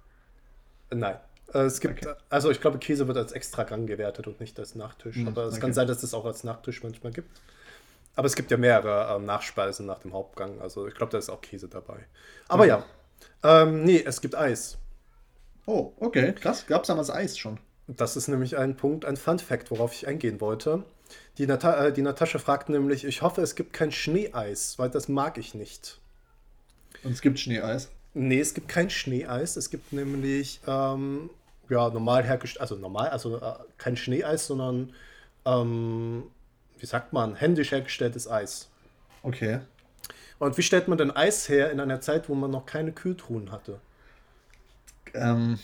Nein. Äh, Es gibt, Okay. also ich glaube, Käse wird als Extragang gewertet und nicht als Nachtisch. Hm, aber es okay. kann sein, dass es auch als Nachtisch manchmal gibt. Aber es gibt ja mehrere ähm, Nachspeisen nach dem Hauptgang. Also ich glaube, da ist auch Käse dabei. Aber Okay. ja. Ähm, nee, es gibt Eis. Oh, okay, krass. Gab es damals Eis schon? Das ist nämlich ein Punkt, ein Fun Fact, worauf ich eingehen wollte. Die, Nata äh, die Natascha fragt nämlich, ich hoffe, es gibt kein Schneeeis, weil das mag ich nicht. Und es gibt Schneeeis. Nee, es gibt kein Schneeeis. Es gibt nämlich ähm, ja, normal hergestellt, also normal, also äh, kein Schneeeis, sondern ähm, wie sagt man, händisch hergestelltes Eis. Okay. Und wie stellt man denn Eis her in einer Zeit, wo man noch keine Kühltruhen hatte? Ähm,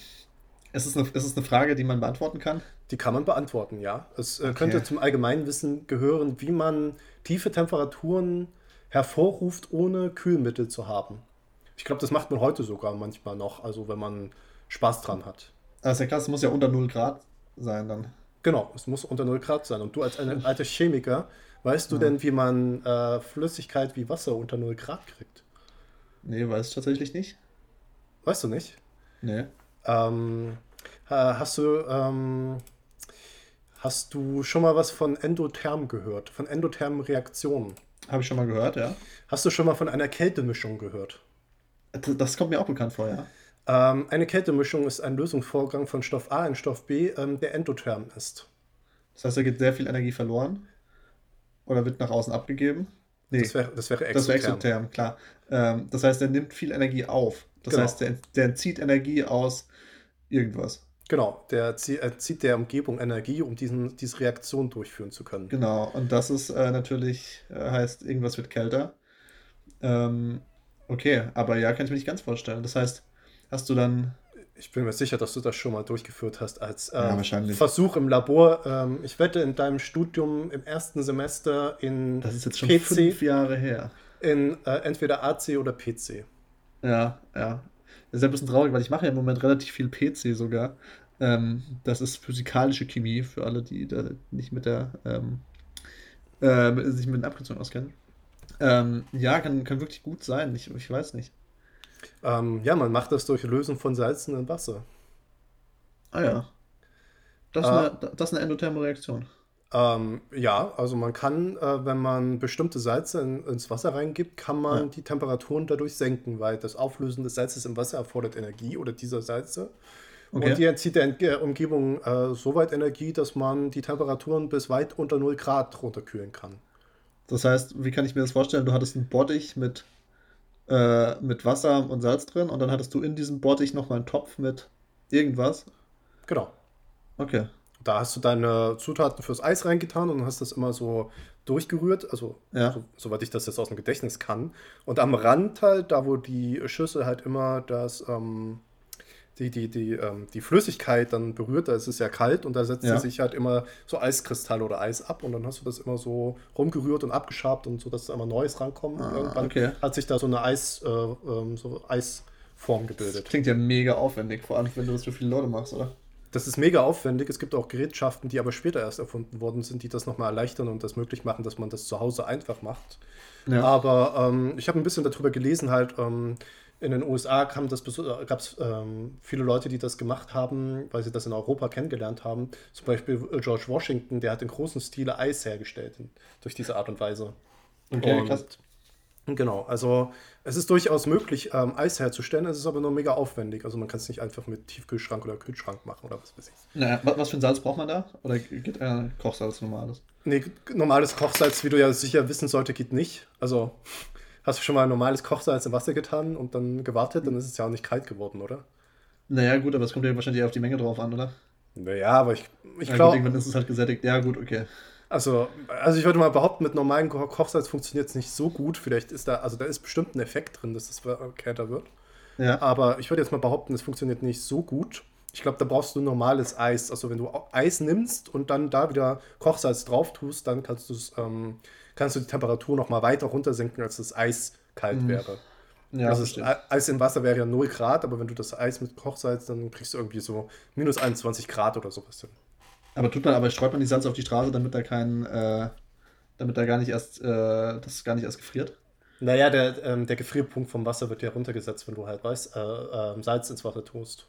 ist, es eine, ist es eine Frage, die man beantworten kann? Die kann man beantworten, ja. Es äh, Okay. könnte zum Allgemeinwissen gehören, wie man tiefe Temperaturen hervorruft, ohne Kühlmittel zu haben. Ich glaube, das macht man heute sogar manchmal noch, also wenn man Spaß dran hat. Das ist ja krass, es muss ja unter 0 Grad sein dann. Genau, es muss unter 0 Grad sein. Und du als ein alter Chemiker, weißt du denn, wie man äh, Flüssigkeit wie Wasser unter 0 Grad kriegt? Nee, weiß ich tatsächlich nicht. Weißt du nicht? Nee. Ähm, äh, hast du ähm, hast du schon mal was von Endotherm gehört? Von endothermen Reaktionen? Habe ich schon mal gehört, ja. Hast du schon mal von einer Kältemischung gehört? Das das kommt mir auch bekannt vor, ja. Ähm, eine Kältemischung ist ein Lösungsvorgang von Stoff A in Stoff B, ähm, der endotherm ist. Das heißt, da geht sehr viel Energie verloren. Oder wird nach außen abgegeben. Nee, Das wäre das wäre das wäre exotherm. exotherm, klar. Ähm, das heißt, er nimmt viel Energie auf. Das Genau. heißt, der, der entzieht Energie aus irgendwas. Genau, der äh, zieht der Umgebung Energie, um diesen, diese Reaktion durchführen zu können. Genau, und das ist äh, natürlich, äh, heißt, irgendwas wird kälter. Ähm, okay, aber ja, kann ich mir nicht ganz vorstellen. Das heißt, hast du dann. Ich bin mir sicher, dass du das schon mal durchgeführt hast als äh, Ja. Versuch im Labor. Ähm, ich wette, in deinem Studium im ersten Semester in Das ist jetzt schon PC, fünf Jahre her. in äh, entweder AC oder PC. Ja, ja. Das ist ja ein bisschen traurig, weil ich mache ja im Moment relativ viel PC sogar. Ähm, das ist physikalische Chemie für alle, die da nicht mit der ähm, äh, sich mit den Abkürzungen auskennen. Ähm, ja, kann, kann wirklich gut sein. Ich, ich weiß nicht. Ähm, ja, man macht das durch Lösen von Salzen in Wasser. Ah ja. Das ist, Ah. eine, das ist eine endotherme Reaktion. Ähm, ja, also man kann, äh, wenn man bestimmte Salze in, ins Wasser reingibt, kann man Ja. die Temperaturen dadurch senken, weil das Auflösen des Salzes im Wasser erfordert Energie oder dieser Salze. Okay. Und die entzieht der Umgebung äh, so weit Energie, dass man die Temperaturen bis weit unter 0 Grad runterkühlen kann. Das heißt, wie kann ich mir das vorstellen? Du hattest einen Bottich mit, äh, mit Wasser und Salz drin und dann hattest du in diesem Bottich nochmal einen Topf mit irgendwas. Genau. Okay. Da hast du deine Zutaten fürs Eis reingetan und hast das immer so durchgerührt, also Ja. so, soweit ich das jetzt aus dem Gedächtnis kann. Und am Rand halt, da wo die Schüssel halt immer das, ähm, die, die, die, ähm, die Flüssigkeit dann berührt, da ist es ja kalt und da setzt Ja. sich halt immer so Eiskristalle oder Eis ab und dann hast du das immer so rumgerührt und abgeschabt und so, dass da immer Neues rankommt. Ah, irgendwann okay. hat sich da so eine Eis, äh, ähm, so Eisform gebildet. Klingt ja mega aufwendig, vor allem wenn du das für viele Leute machst, oder? Das ist mega aufwendig. Es gibt auch Gerätschaften, die aber später erst erfunden worden sind, die das nochmal erleichtern und das möglich machen, dass man das zu Hause einfach macht. Ja. Aber ähm, ich habe ein bisschen darüber gelesen, halt ähm, in den USA gab es ähm, viele Leute, die das gemacht haben, weil sie das in Europa kennengelernt haben. Zum Beispiel äh, George Washington, der hat in großen Stile Eis hergestellt in, durch diese Art und Weise. Okay, und, krass. Genau, also es ist durchaus möglich, ähm, Eis herzustellen, es ist aber nur mega aufwendig. Also man kann es nicht einfach mit Tiefkühlschrank oder Kühlschrank machen oder was weiß ich. Naja, wa- was für ein Salz braucht man da? Oder geht äh, Kochsalz normales? Nee, normales Kochsalz, wie du ja sicher wissen sollte, geht nicht. Also hast du schon mal normales Kochsalz in Wasser getan und dann gewartet, dann ist es ja auch nicht kalt geworden, oder? Naja, gut, aber es kommt ja wahrscheinlich eher auf die Menge drauf an, oder? Naja, aber ich, ich glaube, irgendwann ist es halt gesättigt. Ja, gut, okay. Also, also ich würde mal behaupten, mit normalem Ko- Kochsalz funktioniert es nicht so gut. Vielleicht ist da, also da ist bestimmt ein Effekt drin, dass es kälter wird. Ja. Aber ich würde jetzt mal behaupten, es funktioniert nicht so gut. Ich glaube, da brauchst du normales Eis. Also wenn du Eis nimmst und dann da wieder Kochsalz drauf tust, dann kannst, ähm, kannst du die Temperatur noch mal weiter runtersenken, als das Eis kalt wäre. Ja, also das Eis im Wasser wäre ja 0 Grad, aber wenn du das Eis mit Kochsalz, dann kriegst du irgendwie so minus 21 Grad oder sowas hin. Aber tut man, aber streut man die Salz auf die Straße, damit da kein, äh, damit da gar nicht erst, äh, das gar nicht erst gefriert? Naja, der, ähm, der Gefrierpunkt vom Wasser wird ja runtergesetzt, wenn du halt Weiß, äh, ähm, Salz ins Wasser tust.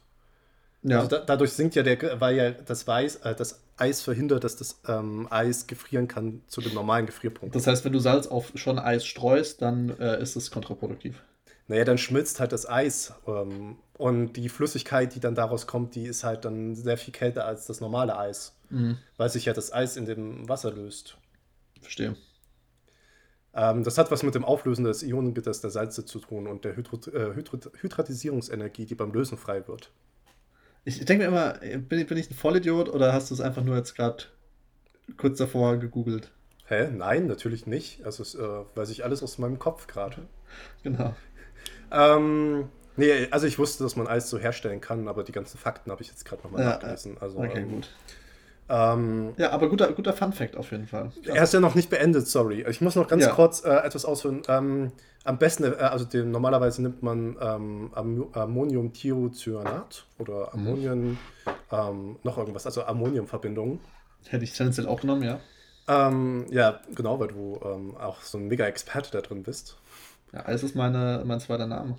Ja. Also da, dadurch sinkt ja der, weil ja das, Weiß, äh, das Eis verhindert, dass das ähm, Eis gefrieren kann zu dem normalen Gefrierpunkt. das heißt, wenn du Salz auf schon Eis streust, dann äh, ist es kontraproduktiv. Naja, dann schmilzt halt das Eis. Ähm, und die Flüssigkeit, die dann daraus kommt, die ist halt dann sehr viel kälter als das normale Eis. Weil sich ja das Eis in dem Wasser löst. Verstehe. Ähm, das hat was mit dem Auflösen des Ionengitters der Salze zu tun und der Hydro äh, Hydro Hydratisierungsenergie, die beim Lösen frei wird. Ich, ich denke mir immer, bin ich, bin ich ein Vollidiot oder hast du es einfach nur jetzt gerade kurz davor gegoogelt? Hä? Nein, natürlich nicht. Also es, äh, weiß ich alles aus meinem Kopf gerade. Genau. Ähm, nee, also ich wusste, dass man Eis so herstellen kann, aber die ganzen Fakten habe ich jetzt gerade nochmal Ja, nachgelesen. Also, Okay, ähm, gut. Ähm, Ja, aber guter, guter Fun-Fact auf jeden Fall. Krass. er ist ja noch nicht beendet, sorry. Ich muss noch ganz Ja. kurz äh, etwas ausführen. Ähm, am besten, äh, also den, normalerweise nimmt man ähm, Am Ammoniumthiocyanat oder Ammonium, ähm, noch irgendwas, also Ammoniumverbindungen. Hätte ich tendenziell auch genommen, ja. Ähm, ja, genau, weil du ähm, auch so ein Mega-Experte da drin bist. Ja, Eis ist meine, mein zweiter Name.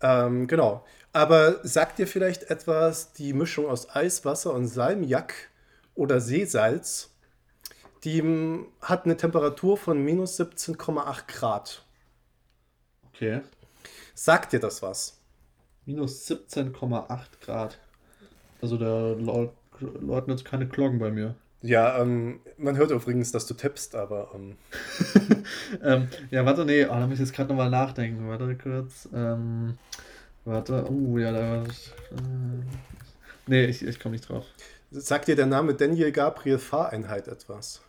Ähm, genau. Aber sagt dir vielleicht etwas die Mischung aus Eis, Wasser und Salmiak oder Seesalz? Die mm, hat eine Temperatur von minus 17,8 Grad. Okay. Sagt dir das was? Minus 17,8 Grad. Also da läut- läuten jetzt keine Glocken bei mir. Ja, ähm, man hört übrigens, dass du tippst, aber ähm, ähm, ja, warte, nee, oh, da muss ich jetzt gerade nochmal nachdenken. Warte kurz. Ähm, warte, oh, ja, da. Äh, nee, ich, ich komme nicht drauf. sagt dir der Name Daniel Gabriel Fahreinheit etwas?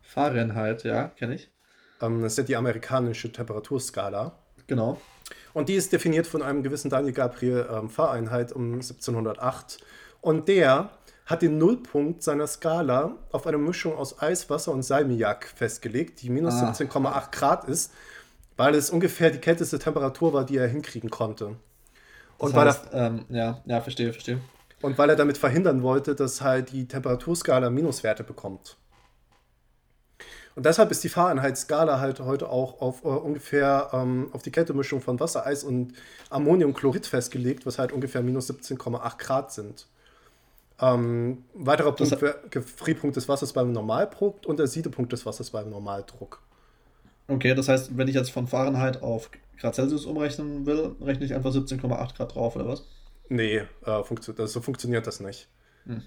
Fahrenheit, ja, kenne ich. Ähm, das ist ja die amerikanische Temperaturskala. Genau. Und die ist definiert von einem gewissen Daniel Gabriel ähm, Fahreinheit um 1708. Und der hat den Nullpunkt seiner Skala auf eine Mischung aus Eis, Wasser und Salmiak festgelegt, die minus Ah. 17,8 Grad ist, weil es ungefähr die kälteste Temperatur war, die er hinkriegen konnte. Und Das weil, heißt, ähm, ja, ja, verstehe, verstehe. er, und weil er damit verhindern wollte, dass halt die Temperaturskala Minuswerte bekommt. Und deshalb ist die Fahreinheitsskala halt heute auch auf äh, ungefähr ähm, auf die Kältemischung von Wasser, Eis und Ammoniumchlorid festgelegt, was halt ungefähr minus 17,8 Grad sind. Ähm, weiterer Das- Punkt wäre Gefrierpunkt des Wassers beim Normaldruck und der Siedepunkt des Wassers beim Normaldruck. Okay, das heißt, wenn ich jetzt von Fahrenheit auf Grad Celsius umrechnen will, rechne ich einfach 17,8 Grad drauf, oder was? Nee, äh, funktio das, so funktioniert das nicht. Hm.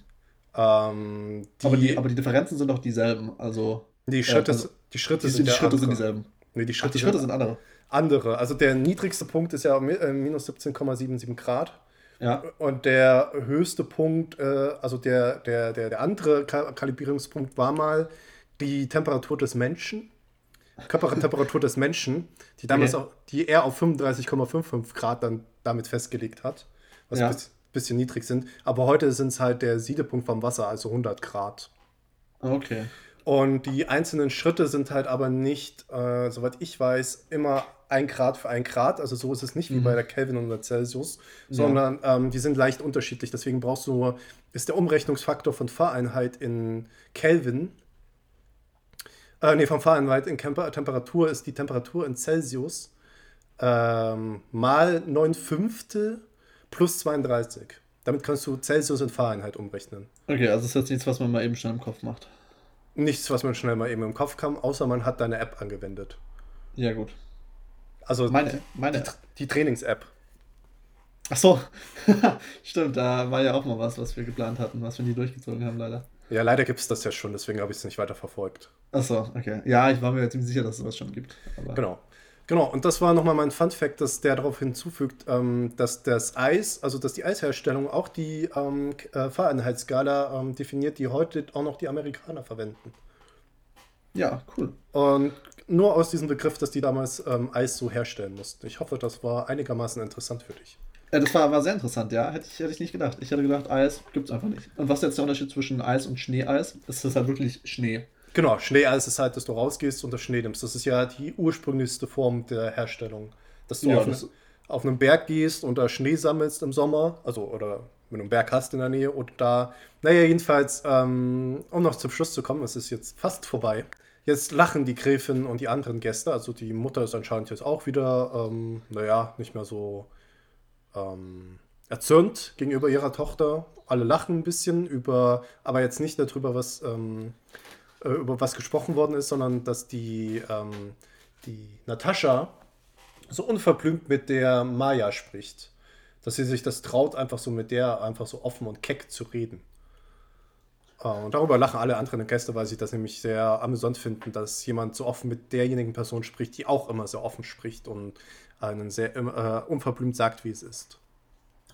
Ähm, die, aber, die, aber die Differenzen sind doch dieselben. Also die Schritte, also, die Schritte die, sind, die Schritte sind dieselben. Nee, die Ach, Schritte, die Schritte sind sind andere. andere. Also der niedrigste Punkt ist ja äh, minus 17,77 Grad Ja. Und der höchste Punkt, äh, also der, der, der, der andere Ka Kalibrierungspunkt war mal die Temperatur des Menschen. Körpertemperatur des Menschen, die damals Okay. auch, die er auf 35,55 Grad dann damit festgelegt hat, was Ja. ein bisschen, bisschen niedrig sind. Aber heute sind es halt der Siedepunkt vom Wasser, also 100 Grad. Okay. Und die einzelnen Schritte sind halt aber nicht, äh, soweit ich weiß, immer ein Grad für ein Grad. Also so ist es nicht wie Mhm. bei der Kelvin und der Celsius, Ja. sondern ähm, die sind leicht unterschiedlich. Deswegen brauchst du nur, ist der Umrechnungsfaktor von Fahreinheit in Kelvin, äh, nee, von Fahreinheit in Camper Temperatur ist die Temperatur in Celsius ähm, mal 9 Fünftel plus 32. Damit kannst du Celsius in Fahreinheit umrechnen. Okay, also das ist jetzt nichts, was man mal eben schnell im Kopf macht. Nichts, was man schnell mal eben im Kopf kam, außer man hat deine App angewendet. Ja, gut. Also Meine, meine. die, die Trainings-App. Ach so. Stimmt, da war ja auch mal was, was wir geplant hatten, was wir nie durchgezogen haben, leider. Ja, leider gibt es das ja schon, deswegen habe ich es nicht weiter verfolgt. Ach so, okay. Ja, ich war mir ziemlich sicher, dass es sowas schon gibt. Genau. Genau, und das war nochmal mein Fun-Fact, dass der darauf hinzufügt, ähm, dass das Eis, also dass die Eisherstellung auch die ähm, äh, Fahreinheitsskala ähm, definiert, die heute auch noch die Amerikaner verwenden. Ja, cool. Und nur aus diesem Begriff, dass die damals ähm, Eis so herstellen mussten. Ich hoffe, das war einigermaßen interessant für dich. Ja, das war, war sehr interessant, ja. Hätte ich, hätte ich nicht gedacht. Ich hätte gedacht, Eis gibt's einfach nicht. Und was ist jetzt der Unterschied zwischen Eis und Schneeeis? Es ist halt wirklich Schnee. Genau, Schneeeis ist halt, dass du rausgehst und das Schnee nimmst. Das ist ja die ursprünglichste Form der Herstellung. Dass du Ja, auf, das- auf einen Berg gehst und da Schnee sammelst im Sommer, also oder wenn du einen Berg hast in der Nähe und da, naja, jedenfalls, ähm, um noch zum Schluss zu kommen, es ist jetzt fast vorbei. Jetzt lachen die Gräfin und die anderen Gäste, also die Mutter ist anscheinend jetzt auch wieder, ähm, naja, nicht mehr so ähm, erzürnt gegenüber ihrer Tochter. Alle lachen ein bisschen über, aber jetzt nicht darüber, was, ähm, äh, über was gesprochen worden ist, sondern dass die, ähm, die Natascha so unverblümt mit der Maya spricht. Dass sie sich das traut, einfach so mit der einfach so offen und keck zu reden. Äh, Und darüber lachen alle anderen Gäste, weil sie das nämlich sehr amüsant finden, dass jemand so offen mit derjenigen Person spricht, die auch immer sehr offen spricht und einen sehr äh, unverblümt sagt, wie es ist.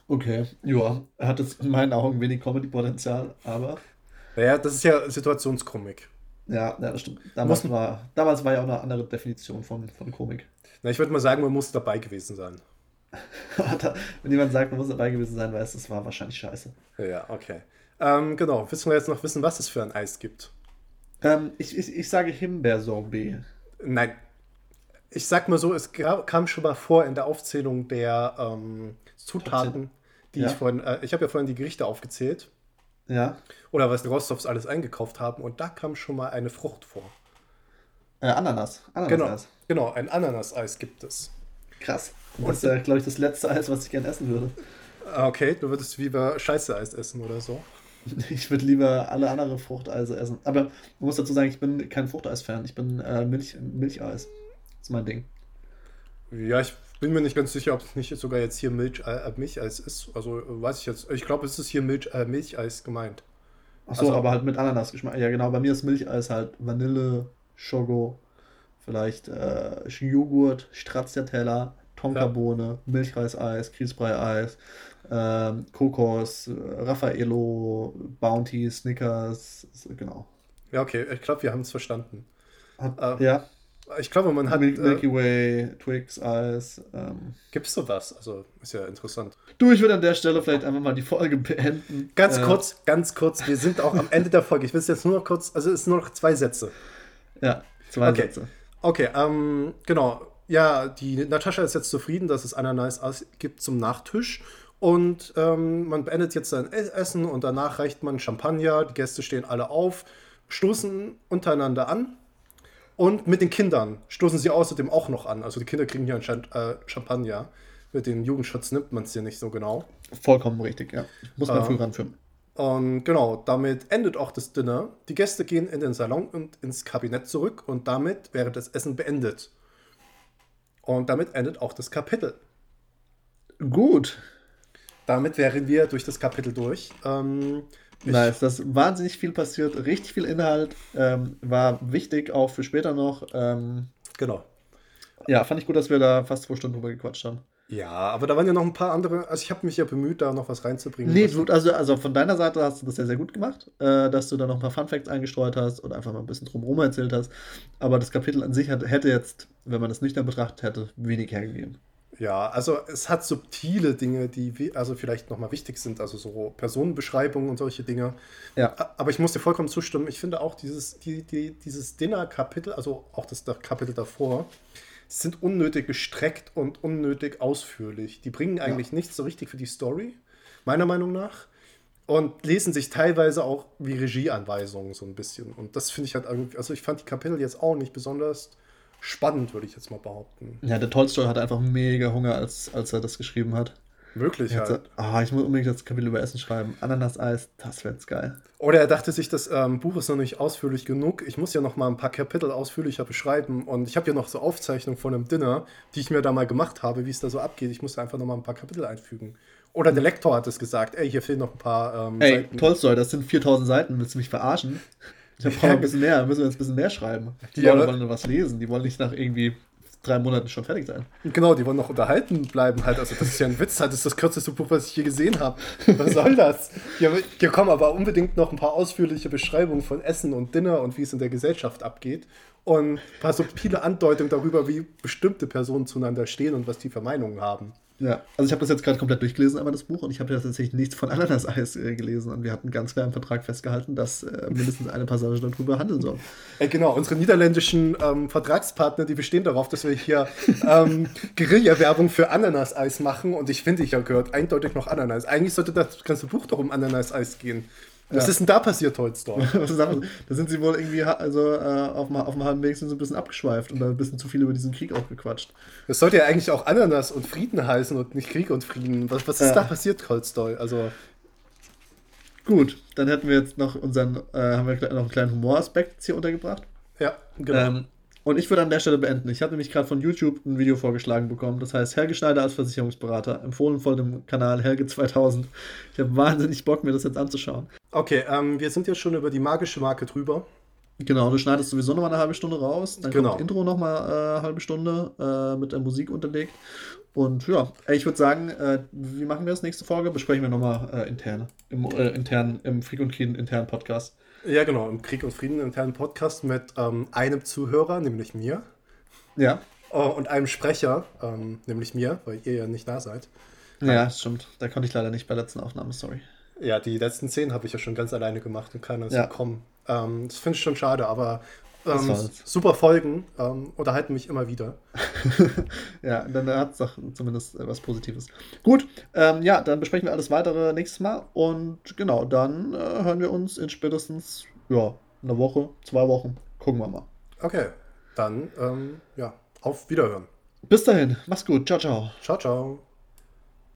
Okay, ja. Hat jetzt in meinen Augen wenig Comedy-Potenzial, aber Naja, das ist ja Situationskomik. Ja, ja das stimmt. Damals Muss- war, damals war ja auch eine andere Definition von, von Komik. Na, ich würde mal sagen, man muss dabei gewesen sein. Wenn jemand sagt, man muss dabei gewesen sein, weiß, das war wahrscheinlich scheiße. Ja, okay. Ähm, genau, wissen wir jetzt noch wissen, was es für ein Eis gibt? Ähm, ich, ich, ich sage Himbeersorbet. Nein. Ich sag mal so, es kam schon mal vor in der Aufzählung der ähm, Zutaten, die Ja. ich vorhin, äh, ich habe ja vorhin die Gerichte aufgezählt. Ja. Oder was die Rostovs alles eingekauft haben und da kam schon mal eine Frucht vor. Äh, Ananas. Ananas Genau, Eis. genau, ein Ananas-Eis gibt es. Krass. Das ist, äh, glaube ich, das letzte Eis, was ich gerne essen würde. Ah, Okay, du würdest lieber Scheiße-Eis essen oder so. Ich würde lieber alle andere Fruchteise essen. Aber man muss dazu sagen, ich bin kein Fruchteis-Fan. Ich bin äh, Milch, Milcheis. Das ist mein Ding. Ja, ich bin mir nicht ganz sicher, ob es nicht sogar jetzt hier Milch, äh, Milcheis ist. Also äh, weiß ich jetzt. Ich glaube, es ist hier Milch, äh, Milcheis gemeint. Achso, Also- aber halt mit Ananasgeschmack. Ja, genau. Bei mir ist Milcheis halt Vanille, Schogo, vielleicht äh, Joghurt, Stracciatella, Tonkabohne, Milchreiseis, Grießbrei-Eis, ähm, Kokos, äh, Raffaello, Bounty, Snickers. Genau. Ja, okay, ich glaube, wir haben es verstanden. Hat, Äh, ja, Ich glaube, man hat. Mil Milky Äh, Way, Twix, Eis. Ähm. Gibt es sowas? Also, ist ja interessant. Du, ich würde an der Stelle vielleicht einfach mal die Folge beenden. Ganz Äh, kurz, ganz kurz. Wir sind auch am Ende der Folge. Ich will es jetzt nur noch kurz. Also, es sind nur noch zwei Sätze. Ja, zwei Okay. Sätze. Okay, ähm, genau. Ja, die Natascha ist jetzt zufrieden, dass es Ananas Eis gibt zum Nachtisch. Und ähm, man beendet jetzt sein Essen und danach reicht man Champagner. Die Gäste stehen alle auf, stoßen untereinander an. Und mit den Kindern stoßen sie außerdem auch noch an. Also die Kinder kriegen hier anscheinend äh, Champagner. Mit dem Jugendschutz nimmt man es hier nicht so genau. Vollkommen richtig, ja. Muss man Ähm, früh ranführen. Und genau, damit endet auch das Dinner. Die Gäste gehen in den Salon und ins Kabinett zurück und damit wäre das Essen beendet. Und damit endet auch das Kapitel. Gut. Damit wären wir durch das Kapitel durch. Ähm, Nice, das ist wahnsinnig viel passiert, richtig viel Inhalt, ähm, war wichtig auch für später noch. Ähm, Genau. ja, fand ich gut, dass wir da fast zwei Stunden drüber gequatscht haben. Ja, aber da waren ja noch ein paar andere. Also ich habe mich ja bemüht, da noch was reinzubringen. Nee, du, also, also von deiner Seite hast du das ja sehr gut gemacht, äh, dass du da noch ein paar Funfacts eingestreut hast und einfach mal ein bisschen drumherum erzählt hast. Aber das Kapitel an sich hat, hätte jetzt, wenn man das nüchtern betrachtet hätte, wenig hergegeben. Ja, also es hat subtile Dinge, die also vielleicht nochmal wichtig sind, also so Personenbeschreibungen und solche Dinge. Ja. Aber ich muss dir vollkommen zustimmen. Ich finde auch dieses, die, die, dieses Dinner-Kapitel, also auch das da- Kapitel davor, sind unnötig gestreckt und unnötig ausführlich. Die bringen eigentlich nichts so richtig für die Story, meiner Meinung nach. Und lesen sich teilweise auch wie Regieanweisungen so ein bisschen. Und das finde ich halt irgendwie, also ich fand die Kapitel jetzt auch nicht besonders spannend, würde ich jetzt mal behaupten. Ja, der Tolstoy hatte einfach mega Hunger, als, als er das geschrieben hat. Wirklich Er hat halt. gesagt, ah, ich muss unbedingt das Kapitel über Essen schreiben. Ananas-Eis, das wäre jetzt geil. Oder er dachte sich, das ähm, Buch ist noch nicht ausführlich genug. Ich muss ja noch mal ein paar Kapitel ausführlicher beschreiben. Und ich habe ja noch so Aufzeichnungen von einem Dinner, die ich mir da mal gemacht habe, wie es da so abgeht. Ich muss da einfach noch mal ein paar Kapitel einfügen. Oder der Lektor hat es gesagt, ey, hier fehlen noch ein paar ähm, Ey, Seiten. Tolstoy, das sind 4000 Seiten, willst du mich verarschen? Ich brauche noch ein bisschen mehr, müssen wir jetzt ein bisschen mehr schreiben. Die Ja, Leute wollen nur was lesen, die wollen nicht nach irgendwie drei Monaten schon fertig sein. Genau, die wollen noch unterhalten bleiben halt. Also das ist ja ein Witz, halt. das ist das kürzeste Buch, was ich je gesehen habe. Was soll das? Hier, hier kommen aber unbedingt noch ein paar ausführliche Beschreibungen von Essen und Dinner und wie es in der Gesellschaft abgeht. Und ein paar subtile Andeutungen darüber, wie bestimmte Personen zueinander stehen und was die für Meinungen haben. Ja, also ich habe das jetzt gerade komplett durchgelesen, aber das Buch, und ich habe ja tatsächlich nichts von Ananas-Eis äh, gelesen. Und wir hatten ganz klar im Vertrag festgehalten, dass äh, mindestens eine Passage darüber handeln soll. Äh, genau, unsere niederländischen ähm, Vertragspartner, die bestehen darauf, dass wir hier ähm, Guerilla-Werbung für Ananas-Eis machen. Und ich finde, ich habe gehört, eindeutig noch Ananas. Eigentlich sollte das ganze Buch doch um Ananas-Eis gehen. Was Ja. ist denn da passiert? Was ist das? da sind sie wohl irgendwie also, äh, auf, dem, auf dem halben Weg sind sie ein bisschen abgeschweift und dann ein bisschen zu viel über diesen Krieg auch gequatscht. Das sollte ja eigentlich auch Ananas und Frieden heißen und nicht Krieg und Frieden. Was, was ist Ja. da passiert, Tolstoy? Also, Gut, dann hätten wir jetzt noch unseren, äh, haben wir noch einen kleinen Humoraspekt jetzt hier untergebracht. ja, genau. Ähm, und ich würde an der Stelle beenden. Ich habe nämlich gerade von YouTube ein Video vorgeschlagen bekommen. Das heißt Helge Schneider als Versicherungsberater, empfohlen von dem Kanal Helge 2000. Ich habe wahnsinnig Bock, mir das jetzt anzuschauen. Okay, ähm, wir sind jetzt schon über die magische Marke drüber. Genau, du schneidest sowieso nochmal eine halbe Stunde raus. Dann Genau. kommt Intro nochmal äh, eine halbe Stunde äh, mit der Musik unterlegt. Und ja, ich würde sagen, äh, wie machen wir das nächste Folge? Besprechen wir nochmal äh, intern. Im, äh, intern, im Freak und Keen internen Podcast. Ja, genau, im Krieg und Frieden internen Podcast mit ähm, einem Zuhörer, nämlich mir, Ja. äh, und einem Sprecher, ähm, nämlich mir, weil ihr ja nicht da seid. Ja, stimmt. Da konnte ich leider nicht bei der letzten Aufnahme, sorry. Ja, die letzten zehn habe ich ja schon ganz alleine gemacht und keiner ist Ja. gekommen. Ähm, das finde ich schon schade, aber ähm, super Folgen ähm, unterhalten mich immer wieder. Ja, dann hat es doch zumindest äh, was Positives. Gut, ähm, ja, dann besprechen wir alles weitere nächstes Mal. Und genau, dann äh, hören wir uns in spätestens, ja, einer Woche, zwei Wochen. Gucken wir mal. Okay, dann, ähm, ja, auf Wiederhören. Bis dahin, mach's gut. Ciao, ciao. Ciao, ciao.